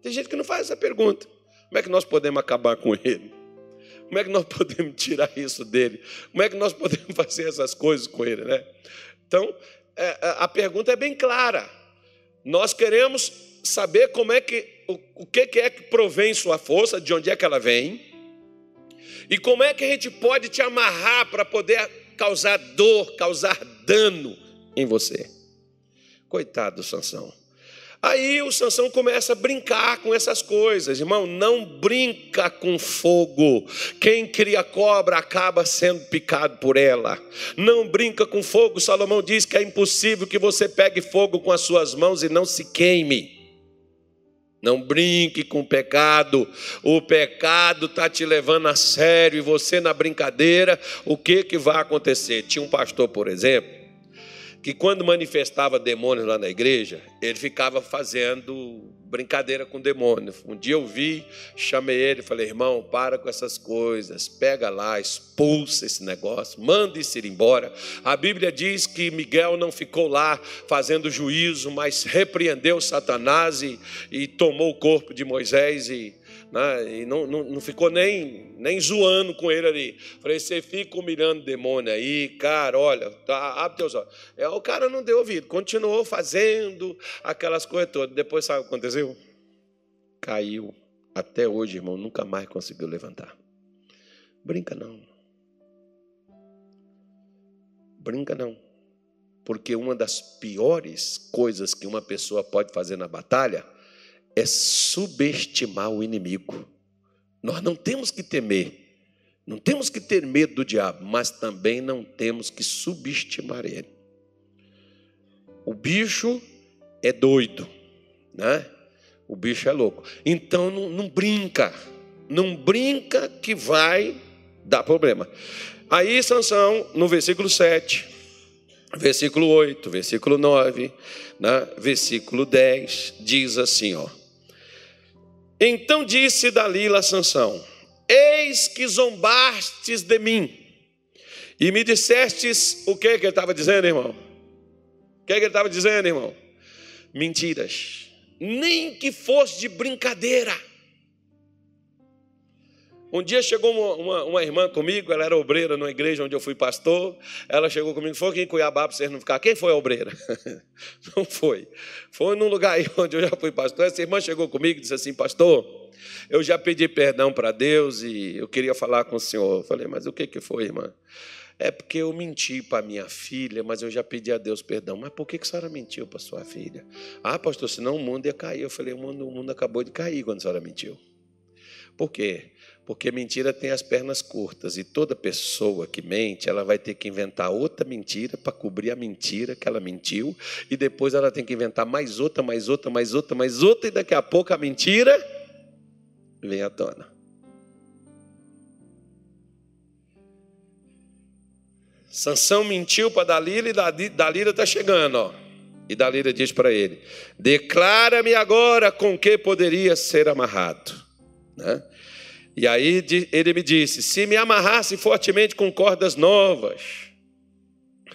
Speaker 1: Tem gente que não faz essa pergunta. Como é que nós podemos acabar com ele? Como é que nós <laughs> podemos tirar isso dele? Como é que nós podemos <laughs> fazer essas coisas com ele, né? Então, é, é, a pergunta é bem clara. Nós queremos saber como é que o, que é que provém sua força, de onde é que ela vem, e como é que a gente pode te amarrar para poder causar dor, causar dano em você. Coitado do Sansão. Aí o Sansão começa a brincar com essas coisas. Irmão, não brinca com fogo. Quem cria cobra acaba sendo picado por ela. Não brinca com fogo. Salomão diz que é impossível que você pegue fogo com as suas mãos e não se queime. Não brinque com o pecado. O pecado está te levando a sério e você na brincadeira, o que, que vai acontecer? Tinha um pastor, por exemplo, que quando manifestava demônios lá na igreja, ele ficava fazendo brincadeira com demônio. Um dia eu vi, chamei ele falei: irmão, para com essas coisas, pega lá, expulsa esse negócio, manda isso ir embora. A Bíblia diz que Miguel não ficou lá fazendo juízo, mas repreendeu Satanás e, e tomou o corpo de Moisés e né? e não, não, não, ficou nem, nem zoando com ele ali. Falei, você fica humilhando demônio aí, cara, olha, tá, abre teus olhos. É, o cara não deu ouvido, continuou fazendo aquelas coisas todas. Depois sabe o que aconteceu? Caiu. Até hoje, irmão, nunca mais conseguiu levantar. Brinca não. Brinca não. Porque uma das piores coisas que uma pessoa pode fazer na batalha é subestimar o inimigo. Nós não temos que temer, não temos que ter medo do diabo, mas também não temos que subestimar ele. O bicho é doido, né? O bicho é louco. Então não, não brinca, não brinca que vai dar problema. Aí Sansão, no versículo 7, versículo 8, versículo 9, né? versículo 10, diz assim, ó. Então disse Dalila a Sansão: Eis que zombastes de mim, e me dissestes o que, que ele estava dizendo, irmão? O que, que ele estava dizendo, irmão? Mentiras, nem que fosse de brincadeira. Um dia chegou uma, uma, uma, irmã comigo, ela era obreira numa igreja onde eu fui pastor. Ela chegou comigo, foi aqui em Cuiabá para vocês não ficar. Quem foi a obreira? <laughs> Não foi. Foi num lugar aí onde eu já fui pastor. Essa irmã chegou comigo e disse assim: Pastor, eu já pedi perdão para Deus e eu queria falar com o senhor. Eu falei, mas o que, que foi, irmã? É porque eu menti para minha filha, mas eu já pedi a Deus perdão. Mas por que, que a senhora mentiu para sua filha? Ah, pastor, senão o mundo ia cair. Eu falei, o mundo, o mundo acabou de cair quando a senhora mentiu. Por quê? Porque mentira tem as pernas curtas e toda pessoa que mente, ela vai ter que inventar outra mentira para cobrir a mentira que ela mentiu e depois ela tem que inventar mais outra, mais outra, mais outra, mais outra e daqui a pouco a mentira vem à tona. Sansão mentiu para Dalila e Dalila está chegando, ó. E Dalila diz para ele: Declara-me agora com que poderia ser amarrado. Né? E aí ele me disse: Se me amarrasse fortemente com cordas novas.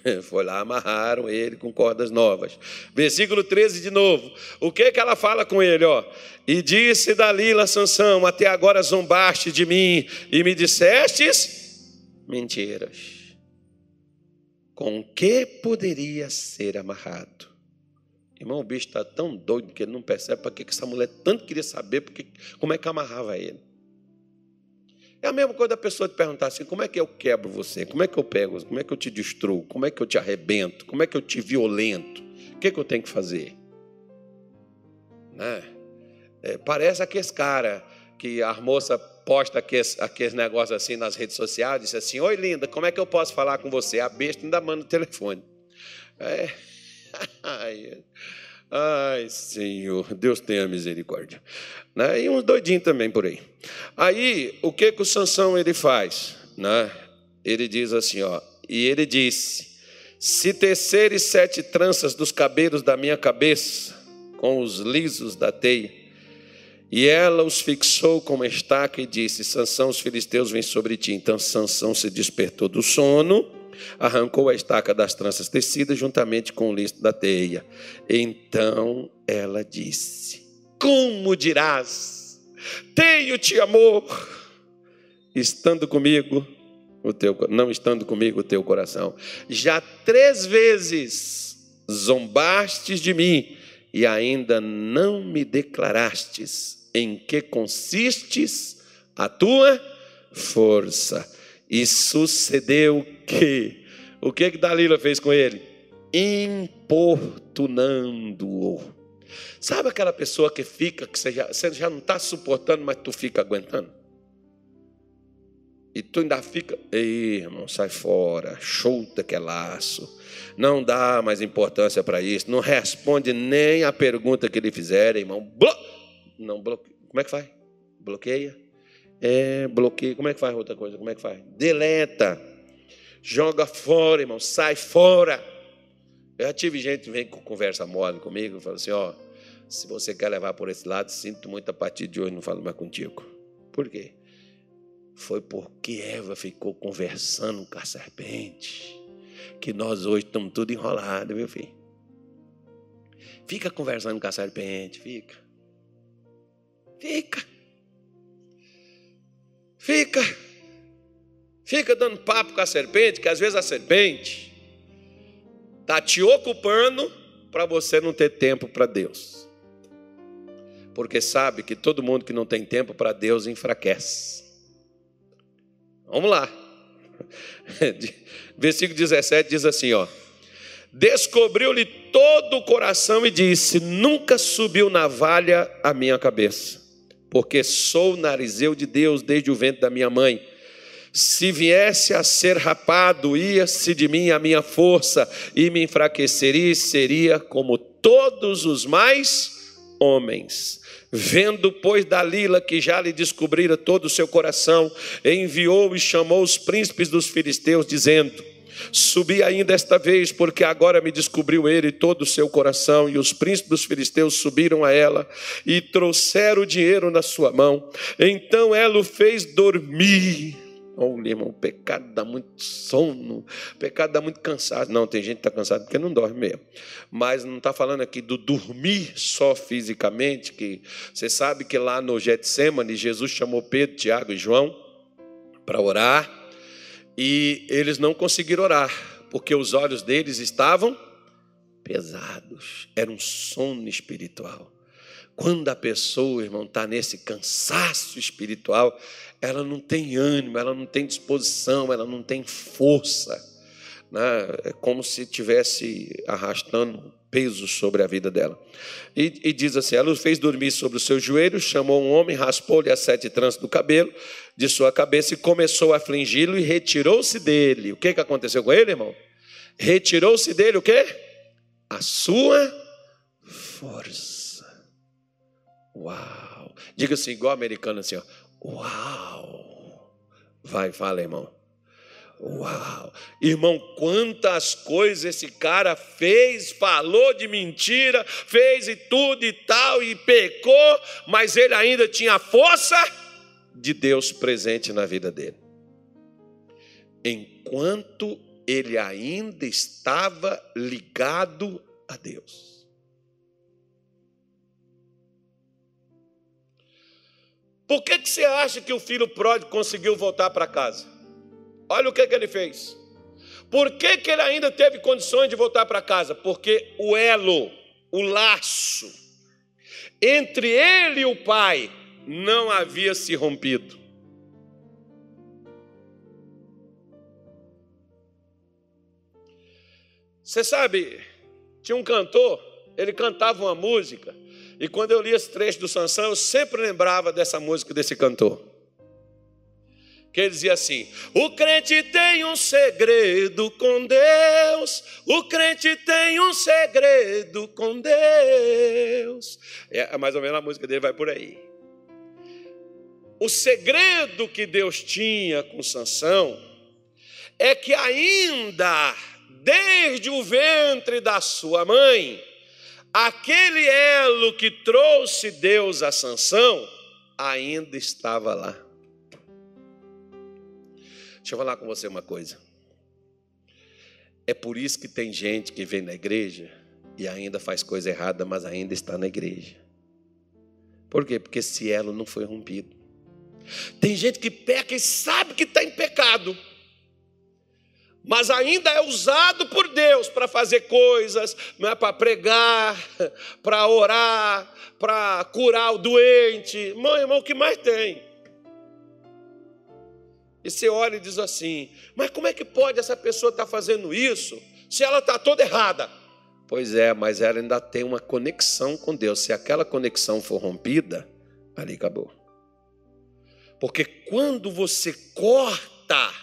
Speaker 1: <laughs> Foi lá, amarraram ele com cordas novas. Versículo 13 de novo. O que que ela fala com ele, ó? E disse Dalila Sansão: Até agora zombaste de mim e me dissestes mentiras com que poderia ser amarrado. Irmão, o bicho está tão doido que ele não percebe para que essa mulher tanto queria saber porque, como é que amarrava ele. É a mesma coisa da pessoa te perguntar assim: como é que eu quebro você? Como é que eu pego? Como é que eu te destruo? Como é que eu te arrebento? Como é que eu te violento? O que, é que eu tenho que fazer? Né? É, parece aqueles cara que a moça posta aqueles, aqueles negócios assim nas redes sociais, disse assim: Oi, linda, como é que eu posso falar com você? A besta ainda manda o telefone. É. Ai, Senhor, Deus tenha misericórdia. Né? E uns doidinhos também por aí. Aí, o que, que o Sansão ele faz? Né? Ele diz assim: ó, e ele disse: Se teceres sete tranças dos cabelos da minha cabeça, com os lisos da teia, e ela os fixou com uma estaca e disse: Sansão, os filisteus vêm sobre ti. Então Sansão se despertou do sono, arrancou a estaca das tranças tecidas juntamente com o listo da teia. Então ela disse: Como dirás? Tenho-te amor, estando comigo o teu, não estando comigo o teu coração. Já três vezes zombastes de mim e ainda não me declarastes em que consistes a tua força. E sucedeu que o que que Dalila fez com ele? Importunando-o. Sabe aquela pessoa que fica, que você já, você já não está suportando, mas tu fica aguentando? E tu ainda fica, ei, irmão, sai fora, chuta que é laço. Não dá mais importância para isso, não responde nem a pergunta que lhe fizerem, irmão. Blo não bloqueia. Como é que faz? Bloqueia? É, bloqueia. Como é que faz outra coisa? Como é que faz? Deleta. Joga fora, irmão, sai fora. Eu já tive gente que vem com conversa mole comigo, fala assim, ó, se você quer levar por esse lado, sinto muito a partir de hoje, não falo mais contigo. Por quê? Foi porque Eva ficou conversando com a serpente, que nós hoje estamos tudo enrolado, viu, filho? Fica conversando com a serpente, fica. Fica. Fica. Fica dando papo com a serpente, que às vezes a serpente está te ocupando para você não ter tempo para Deus. Porque sabe que todo mundo que não tem tempo para Deus enfraquece. Vamos lá. <laughs> Versículo 17 diz assim, ó: Descobriu-lhe todo o coração e disse: Nunca subiu navalha a minha cabeça, porque sou narizeu de Deus desde o ventre da minha mãe. Se viesse a ser rapado, ia-se de mim a minha força e me enfraqueceria, seria como todos os mais homens. Vendo, pois, Dalila que já lhe descobrira todo o seu coração, enviou e chamou os príncipes dos filisteus, dizendo: Subi ainda esta vez, porque agora me descobriu ele todo o seu coração. E os príncipes dos filisteus subiram a ela e trouxeram o dinheiro na sua mão. Então ela o fez dormir Olha, irmão, o pecado dá muito sono, o pecado dá muito cansado. Não, tem gente que está cansado porque não dorme mesmo. Mas não está falando aqui do dormir só fisicamente, que você sabe que lá no Getsemane, Jesus chamou Pedro, Tiago e João para orar, e eles não conseguiram orar, porque os olhos deles estavam pesados, era um sono espiritual. Quando a pessoa, irmão, está nesse cansaço espiritual, ela não tem ânimo, ela não tem disposição, ela não tem força. Né? É como se estivesse arrastando peso sobre a vida dela. E, e, diz assim: ela o fez dormir sobre os seus joelhos, chamou um homem, raspou-lhe as sete tranças do cabelo de sua cabeça e começou a afligi-lo e retirou-se dele. O que, que aconteceu com ele, irmão? Retirou-se dele o quê? A sua força. Uau! Diga assim, igual americano, assim, ó. Uau! Vai, fala, irmão. Uau! Irmão, quantas coisas esse cara fez, falou de mentira, fez e tudo e tal, e pecou, mas ele ainda tinha força de Deus presente na vida dele. Enquanto ele ainda estava ligado a Deus. Por que, que você acha que o filho pródigo conseguiu voltar para casa? Olha o que, que ele fez. Por que, que ele ainda teve condições de voltar para casa? Porque o elo, o laço entre ele e o pai não havia se rompido. Você sabe, tinha um cantor, ele cantava uma música, e quando eu li esse trecho do Sansão, eu sempre lembrava dessa música desse cantor. Que ele dizia assim: O crente tem um segredo com Deus, o crente tem um segredo com Deus. É mais ou menos a música dele vai por aí. O segredo que Deus tinha com Sansão é que ainda desde o ventre da sua mãe, aquele elo que trouxe Deus a Sansão ainda estava lá. Deixa eu falar com você uma coisa. É por isso que tem gente que vem na igreja e ainda faz coisa errada, mas ainda está na igreja. Por quê? Porque esse elo não foi rompido. Tem gente que peca e sabe que está em pecado, mas ainda é usado por Deus para fazer coisas, não é para pregar, <laughs> para orar, para curar o doente. Mãe, irmão, o que mais tem? E você olha e diz assim: mas como é que pode essa pessoa estar tá fazendo isso se ela está toda errada? Pois é, mas ela ainda tem uma conexão com Deus. Se aquela conexão for rompida, ali acabou. Porque quando você corta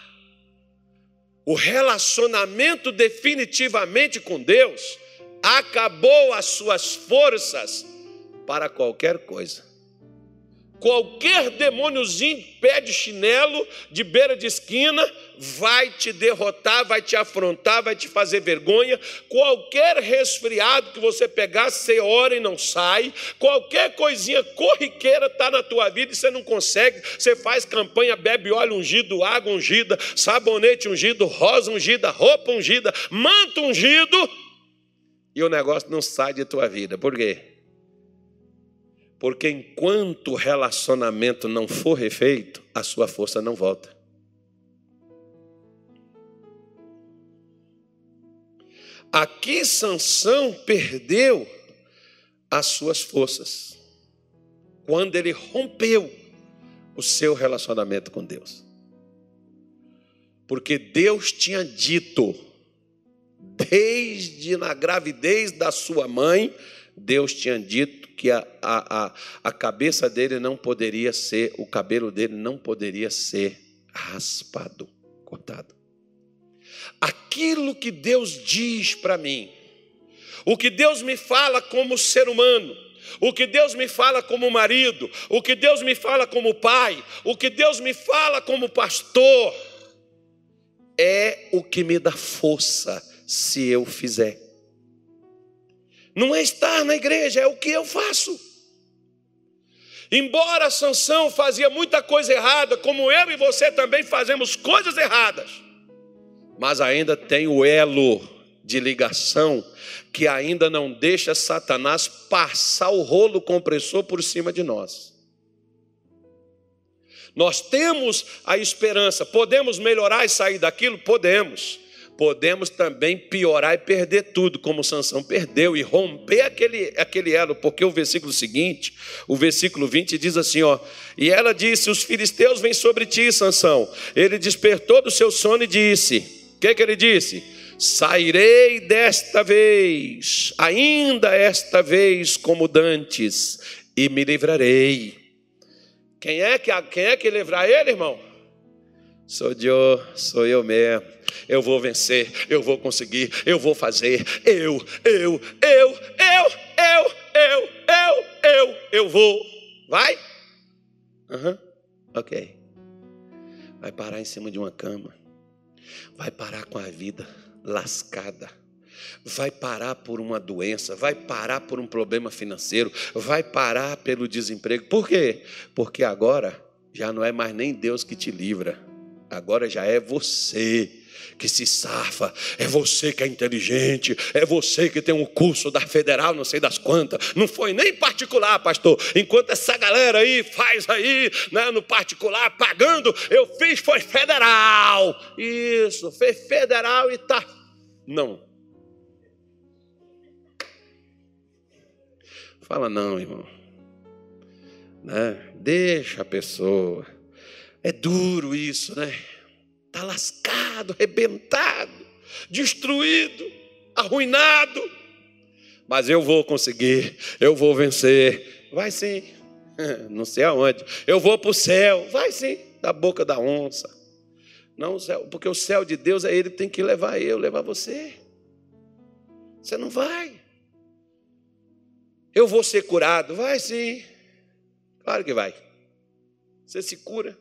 Speaker 1: o relacionamento definitivamente com Deus, acabou as suas forças para qualquer coisa. Qualquer demôniozinho pé de chinelo, de beira de esquina, vai te derrotar, vai te afrontar, vai te fazer vergonha. Qualquer resfriado que você pegar, você ora e não sai. Qualquer coisinha corriqueira está na tua vida e você não consegue. Você faz campanha, bebe óleo ungido, água ungida, sabonete ungido, rosa ungida, roupa ungida, manto ungido. E o negócio não sai de tua vida. Por quê? Porque enquanto o relacionamento não for refeito, a sua força não volta. Aqui Sansão perdeu as suas forças quando ele rompeu o seu relacionamento com Deus. Porque Deus tinha dito, desde na gravidez da sua mãe, Deus tinha dito que a, a, a, a cabeça dele não poderia ser, o cabelo dele não poderia ser raspado, cortado. Aquilo que Deus diz para mim, o que Deus me fala como ser humano, o que Deus me fala como marido, o que Deus me fala como pai, o que Deus me fala como pastor, é o que me dá força se eu fizer. Não é estar na igreja, é o que eu faço. Embora Sansão fazia muita coisa errada, como eu e você também fazemos coisas erradas, mas ainda tem o elo de ligação que ainda não deixa Satanás passar o rolo compressor por cima de nós. Nós temos a esperança, podemos melhorar e sair daquilo? Podemos podemos também piorar e perder tudo, como Sansão perdeu, e romper aquele, aquele elo, porque o versículo seguinte, o versículo 20, diz assim: ó, e ela disse: Os filisteus vêm sobre ti, Sansão. Ele despertou do seu sono e disse: O que, que ele disse? Sairei desta vez, ainda esta vez, como dantes, e me livrarei. Quem é que, quem é que livrar ele, irmão? Sou eu, sou eu mesmo. Eu vou vencer, eu vou conseguir, eu vou fazer. Eu, eu, eu, eu, eu, eu, eu, eu, eu vou. Vai? Uhum. ok. Vai parar em cima de uma cama. Vai parar com a vida lascada. Vai parar por uma doença, vai parar por um problema financeiro, vai parar pelo desemprego. Por quê? Porque agora já não é mais nem Deus que te livra, agora já é você que se safa, é você que é inteligente, é você que tem um curso da federal, não sei das quantas, não foi nem particular, pastor. Enquanto essa galera aí faz aí, né, no particular, pagando, eu fiz foi federal. Isso, fez federal e tá. Não. Fala não, irmão. Né? Deixa a pessoa. É duro isso, né? Está lascado, arrebentado, destruído, arruinado. Mas eu vou conseguir, eu vou vencer. Vai sim, <laughs> não sei aonde. Eu vou para o céu, vai sim, da boca da onça. Não, porque o céu de Deus é Ele que tem que levar eu, levar você. Você não vai. Eu vou ser curado, vai sim. Claro que vai. Você se cura.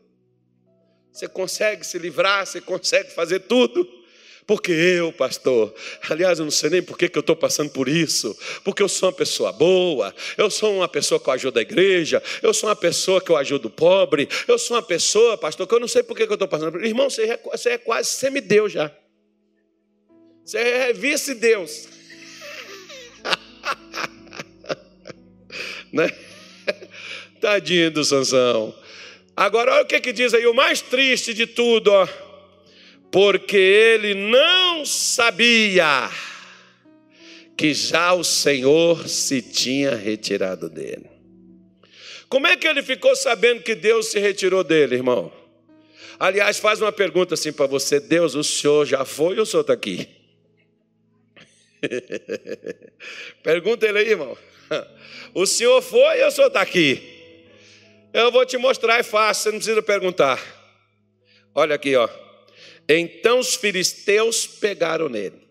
Speaker 1: Você consegue se livrar, você consegue fazer tudo. Porque eu, pastor, aliás, eu não sei nem por que, eu estou passando por isso, porque eu sou uma pessoa boa, eu sou uma pessoa que eu ajudo a igreja, eu sou uma pessoa que eu ajudo o pobre, eu sou uma pessoa, pastor, que eu não sei por que, eu estou passando por isso. Irmão, você é, você é quase semideus já. Você é vice-deus. <laughs> né? Tadinho do Sansão. Agora, olha o que, que diz aí, o mais triste de tudo, ó. Porque ele não sabia que já o Senhor se tinha retirado dele. Como é que ele ficou sabendo que Deus se retirou dele, irmão? Aliás, faz uma pergunta assim para você: Deus, o senhor já foi ou o senhor está aqui? <laughs> Pergunta ele aí, irmão. <laughs> O senhor foi ou o senhor está aqui? Eu vou te mostrar, é fácil, você não precisa perguntar. Olha aqui, ó. Então os filisteus pegaram nele.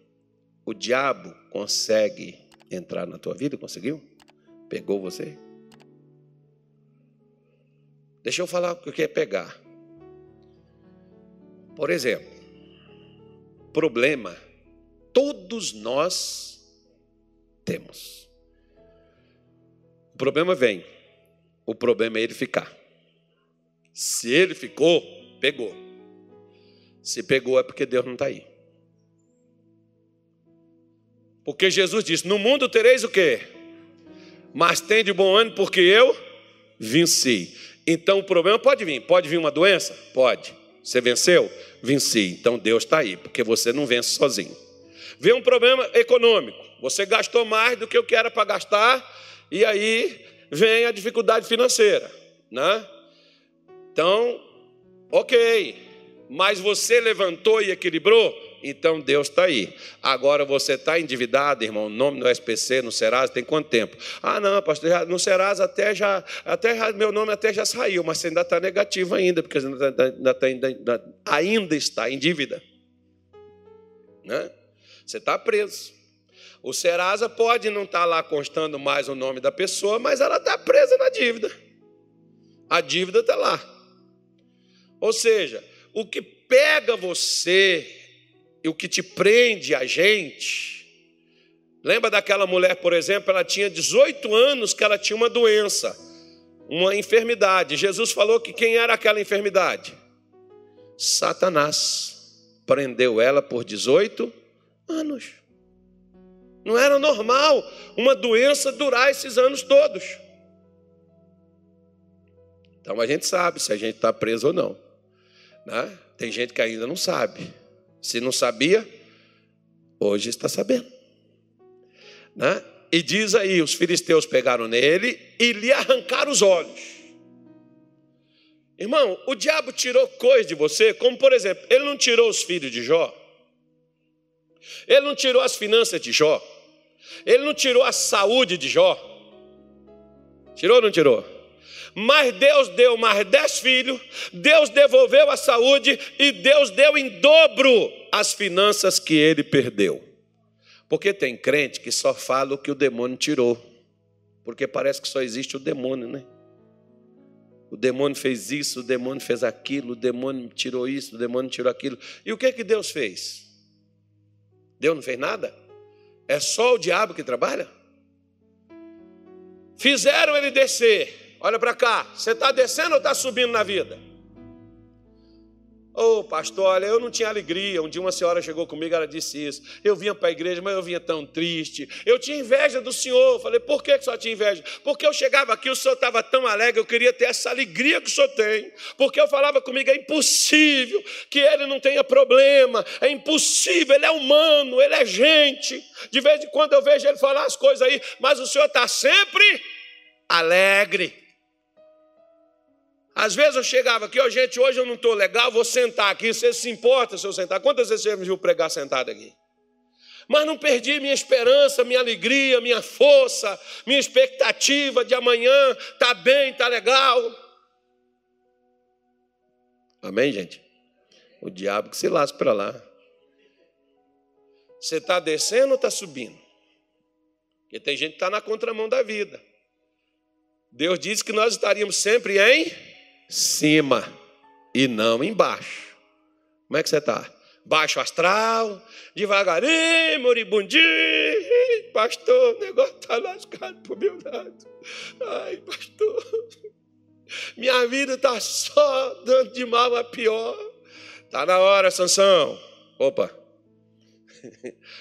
Speaker 1: O diabo consegue entrar na tua vida? Conseguiu? Pegou você? Deixa eu falar o que é pegar. Por exemplo, problema, todos nós temos. O problema vem o problema é ele ficar. Se ele ficou, pegou. Se pegou é porque Deus não está aí. Porque Jesus disse: No mundo tereis o quê? Mas tem de bom ânimo porque eu venci. Então o problema pode vir. Pode vir uma doença? Pode. Você venceu? Venci. Então Deus está aí, porque você não vence sozinho. Vem um problema econômico. Você gastou mais do que o que era para gastar, e aí vem a dificuldade financeira, né? Então, ok, mas você levantou e equilibrou, então Deus está aí. Agora você está endividado, irmão, nome no SPC, no Serasa, tem quanto tempo? Ah, não, pastor, no Serasa até já, até já, meu nome até já saiu, mas você ainda está negativo ainda, porque ainda, tá, ainda, tá, ainda, ainda está em dívida. Né? Você está preso. O Serasa pode não estar tá lá constando mais o nome da pessoa, mas ela está presa na dívida. A dívida está lá. Ou seja, o que pega você e o que te prende a gente. Lembra daquela mulher, por exemplo, ela tinha 18 anos que ela tinha uma doença, uma enfermidade. Jesus falou que quem era aquela enfermidade? Satanás. Prendeu ela por 18 anos. Não era normal uma doença durar esses anos todos. Então a gente sabe se a gente está preso ou não. Né? Tem gente que ainda não sabe. Se não sabia, Hoje está sabendo. Né? E diz aí: os filisteus pegaram nele e lhe arrancaram os olhos. Irmão, o diabo tirou coisas de você, como por exemplo, ele não tirou os filhos de Jó, ele não tirou as finanças de Jó, ele não tirou a saúde de Jó. Tirou ou não tirou? Mas Deus deu mais dez filhos, Deus devolveu a saúde e Deus deu em dobro as finanças que ele perdeu. Porque tem crente que só fala o que o demônio tirou. Porque parece que só existe o demônio, né? O demônio fez isso, o demônio fez aquilo, o demônio tirou isso, o demônio tirou aquilo. E o que que Deus fez? Deus não fez nada? É só o diabo que trabalha? Fizeram ele descer. Olha para cá, você está descendo ou está subindo na vida? Ô oh, pastor, olha, eu não tinha alegria. Um dia uma senhora chegou comigo, ela disse isso. Eu vinha para a igreja, mas eu vinha tão triste. Eu tinha inveja do senhor. Eu falei, por que, que só tinha inveja? Porque eu chegava aqui, o senhor estava tão alegre, eu queria ter essa alegria que o senhor tem. Porque eu falava comigo, é impossível que ele não tenha problema, é impossível, ele é humano, ele é gente. De vez em quando eu vejo ele falar as coisas aí, mas o senhor está sempre alegre. Às vezes eu chegava aqui, ó, gente, hoje eu não estou legal, vou sentar aqui. Você se importa se eu sentar? Quantas vezes você me viu pregar sentado aqui? Mas não perdi minha esperança, minha alegria, minha força, minha expectativa de amanhã, tá bem, tá legal. Amém, gente? O diabo que se lasca para lá. Você está descendo ou está subindo? Porque tem gente que está na contramão da vida. Deus disse que nós estaríamos sempre em cima e não embaixo. Como é que você está? Baixo astral, devagarinho, moribundinho. Pastor, o negócio está lascado o meu lado. Ai, pastor, minha vida está só dando de mal a pior. Está na hora, Sansão. Opa,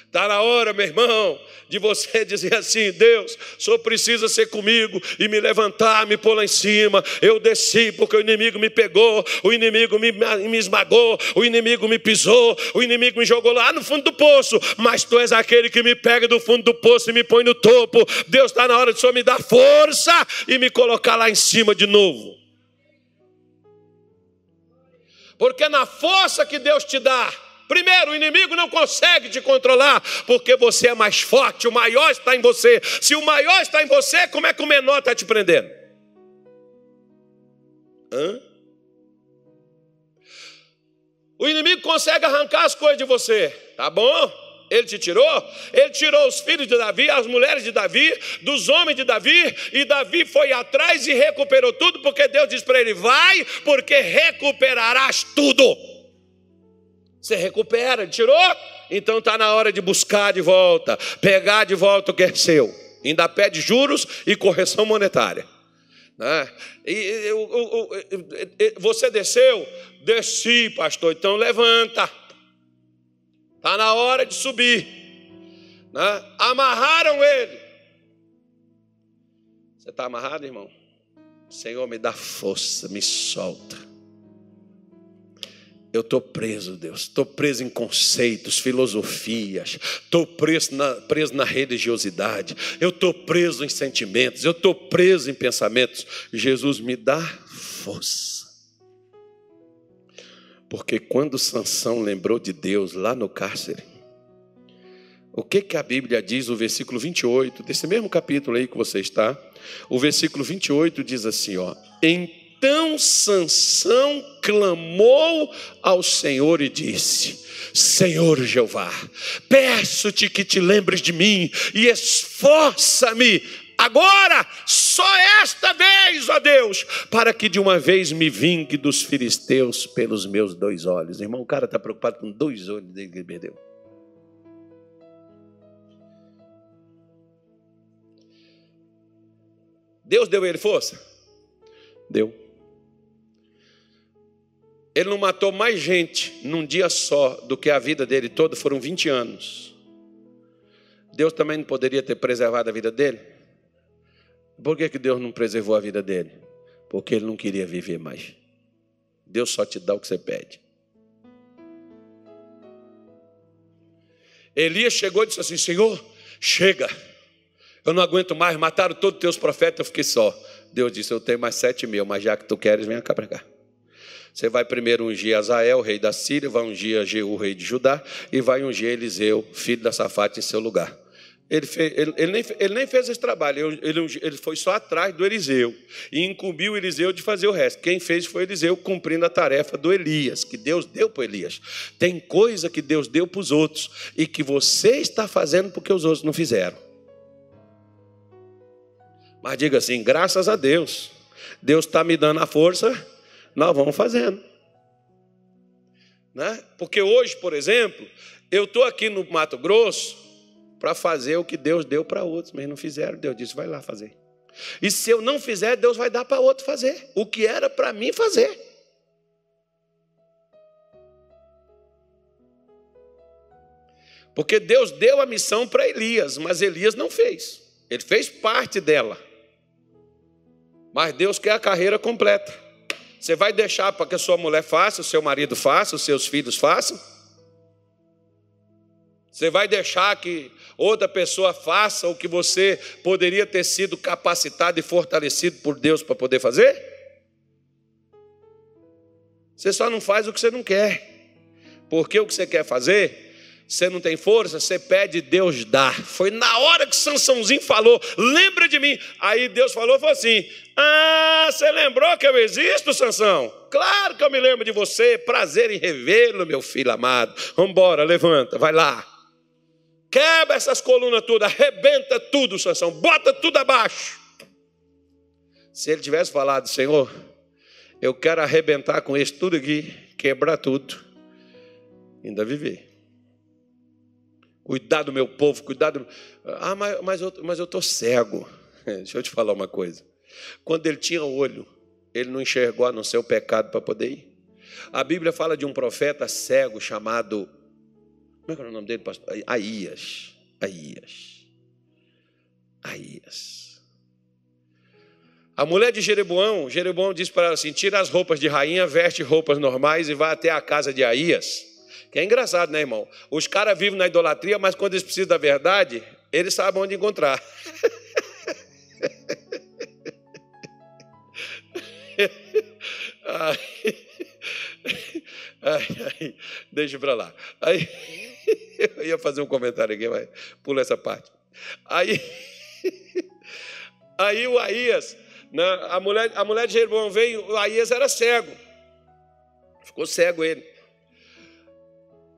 Speaker 1: Está <laughs> na hora, meu irmão, de você <laughs> dizer assim: Deus, só precisa ser comigo e me levantar, me pôr lá em cima. Eu desci porque o inimigo me pegou, o inimigo me, me esmagou, o inimigo me pisou, o inimigo me jogou lá no fundo do poço. Mas tu és aquele que me pega do fundo do poço e me põe no topo. Deus está na hora de só me dar força e me colocar lá em cima de novo. Porque na força que Deus te dá, Primeiro, o inimigo não consegue te controlar, porque você é mais forte, o maior está em você. Se o maior está em você, como é que o menor está te prendendo? Hã? O inimigo consegue arrancar as coisas de você, tá bom? Ele te tirou? Ele tirou os filhos de Davi, as mulheres de Davi, dos homens de Davi, e Davi foi atrás e recuperou tudo, porque Deus disse para ele: Vai, porque recuperarás tudo. Você recupera, tirou? Então está na hora de buscar de volta, pegar de volta o que é seu. Ainda pede juros e correção monetária. Né? E, você desceu? Desci, pastor. Então levanta. Está na hora de subir. Né? Amarraram ele. Você está amarrado, irmão? Senhor, me dá força, me solta. Eu estou preso, Deus. Estou preso em conceitos, filosofias. Estou preso na, preso na religiosidade. Eu estou preso em sentimentos. Eu estou preso em pensamentos. Jesus me dá força. Porque quando Sansão lembrou de Deus lá no cárcere, o que, que a Bíblia diz, o versículo 28, desse mesmo capítulo aí que você está, o versículo 28 diz assim: ó, em então Sansão clamou ao Senhor e disse: Senhor Jeová, peço-te que te lembres de mim e esforça-me agora, só esta vez, ó Deus, para que de uma vez me vingue dos filisteus pelos meus dois olhos. Irmão, o cara está preocupado com dois olhos dele que ele perdeu. Deus deu ele força? Deu. Ele não matou mais gente num dia só do que a vida dele toda, foram 20 anos. Deus também não poderia ter preservado a vida dele? Por que, que Deus não preservou a vida dele? Porque ele não queria viver mais. Deus só te dá o que você pede. Elias chegou e disse assim: Senhor, chega, eu não aguento mais, mataram todos os teus profetas, eu fiquei só. Deus disse: Eu tenho mais sete mil, mas já que tu queres, vem cá para cá. Você vai primeiro ungir Azael, rei da Síria, vai ungir Jeú, rei de Judá, e vai ungir Eliseu, filho da Safate, em seu lugar. Ele, fez, ele, ele, nem, ele, nem, fez esse trabalho, ele, ele, foi só atrás do Eliseu e incumbiu Eliseu de fazer o resto. Quem fez foi Eliseu cumprindo a tarefa do Elias, que Deus deu para Elias. Tem coisa que Deus deu para os outros e que você está fazendo porque os outros não fizeram. Mas diga assim: graças a Deus, Deus está me dando a força, nós vamos fazendo. Né? Porque hoje, por exemplo, eu estou aqui no Mato Grosso para fazer o que Deus deu para outros, mas não fizeram. Deus disse: vai lá fazer. E se eu não fizer, Deus vai dar para outro fazer o que era para mim fazer. Porque Deus deu a missão para Elias, mas Elias não fez. Ele fez parte dela. Mas Deus quer a carreira completa. Você vai deixar para que a sua mulher faça, o seu marido faça, os seus filhos façam? Você vai deixar que outra pessoa faça o que você poderia ter sido capacitado e fortalecido por Deus para poder fazer? Você só não faz o que você não quer. Porque o que você quer fazer você não tem força, você pede, Deus dá. Foi na hora que Sansãozinho falou, lembra de mim. Aí Deus falou, falou assim: Ah, você lembrou que eu existo, Sansão? Claro que eu me lembro de você, prazer em revê-lo, meu filho amado. Vamos embora, levanta, vai lá. Quebra essas colunas tudo, arrebenta tudo, Sansão, bota tudo abaixo. Se ele tivesse falado, Senhor, eu quero arrebentar com isso tudo aqui, quebrar tudo, ainda viver. Cuidar do meu povo, cuidar do. Ah, mas, mas eu mas estou cego. <laughs> Deixa eu te falar uma coisa. Quando ele tinha olho, ele não enxergou a não ser o pecado para poder ir. A Bíblia fala de um profeta cego chamado. Como é que era o nome dele, pastor? Aías. Aías. Aías. A mulher de Jeroboão, Jeroboão disse para ela assim: tira as roupas de rainha, veste roupas normais e vai até a casa de Aías. Que é engraçado, né, irmão? Os caras vivem na idolatria, mas quando eles precisam da verdade, eles sabem onde encontrar. <laughs> ai, ai, ai, deixa para lá. Aí, eu ia fazer um comentário aqui, mas pula essa parte. Aí, aí o Aías, né, a, mulher, a mulher de Jeroboão veio, o Aías era cego. Ficou cego ele.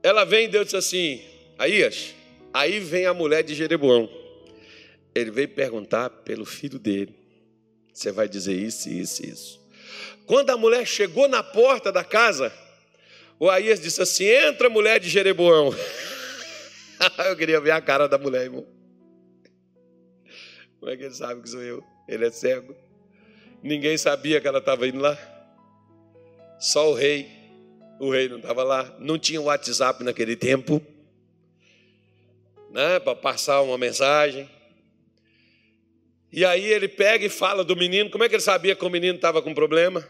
Speaker 1: Ela vem e Deus disse assim: Aías, aí vem a mulher de Jeroboão. Ele veio perguntar pelo filho dele. Você vai dizer isso, isso, isso. Quando a mulher chegou na porta da casa, o Aías disse assim: Entra, mulher de Jeroboão. <laughs> eu queria ver a cara da mulher, irmão. Como é que ele sabe que sou eu? Ele é cego. Ninguém sabia que ela estava indo lá. Só o rei o rei não estava lá, não tinha WhatsApp naquele tempo, né, para passar uma mensagem. E aí ele pega e fala do menino, como é que ele sabia que o menino estava com problema?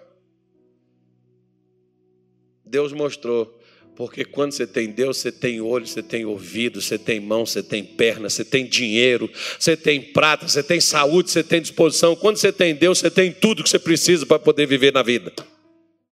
Speaker 1: Deus mostrou, porque quando você tem Deus, você tem olho, você tem ouvido, você tem mão, você tem perna, você tem dinheiro, você tem prata, você tem saúde, você tem disposição. Quando você tem Deus, você tem tudo que você precisa para poder viver na vida.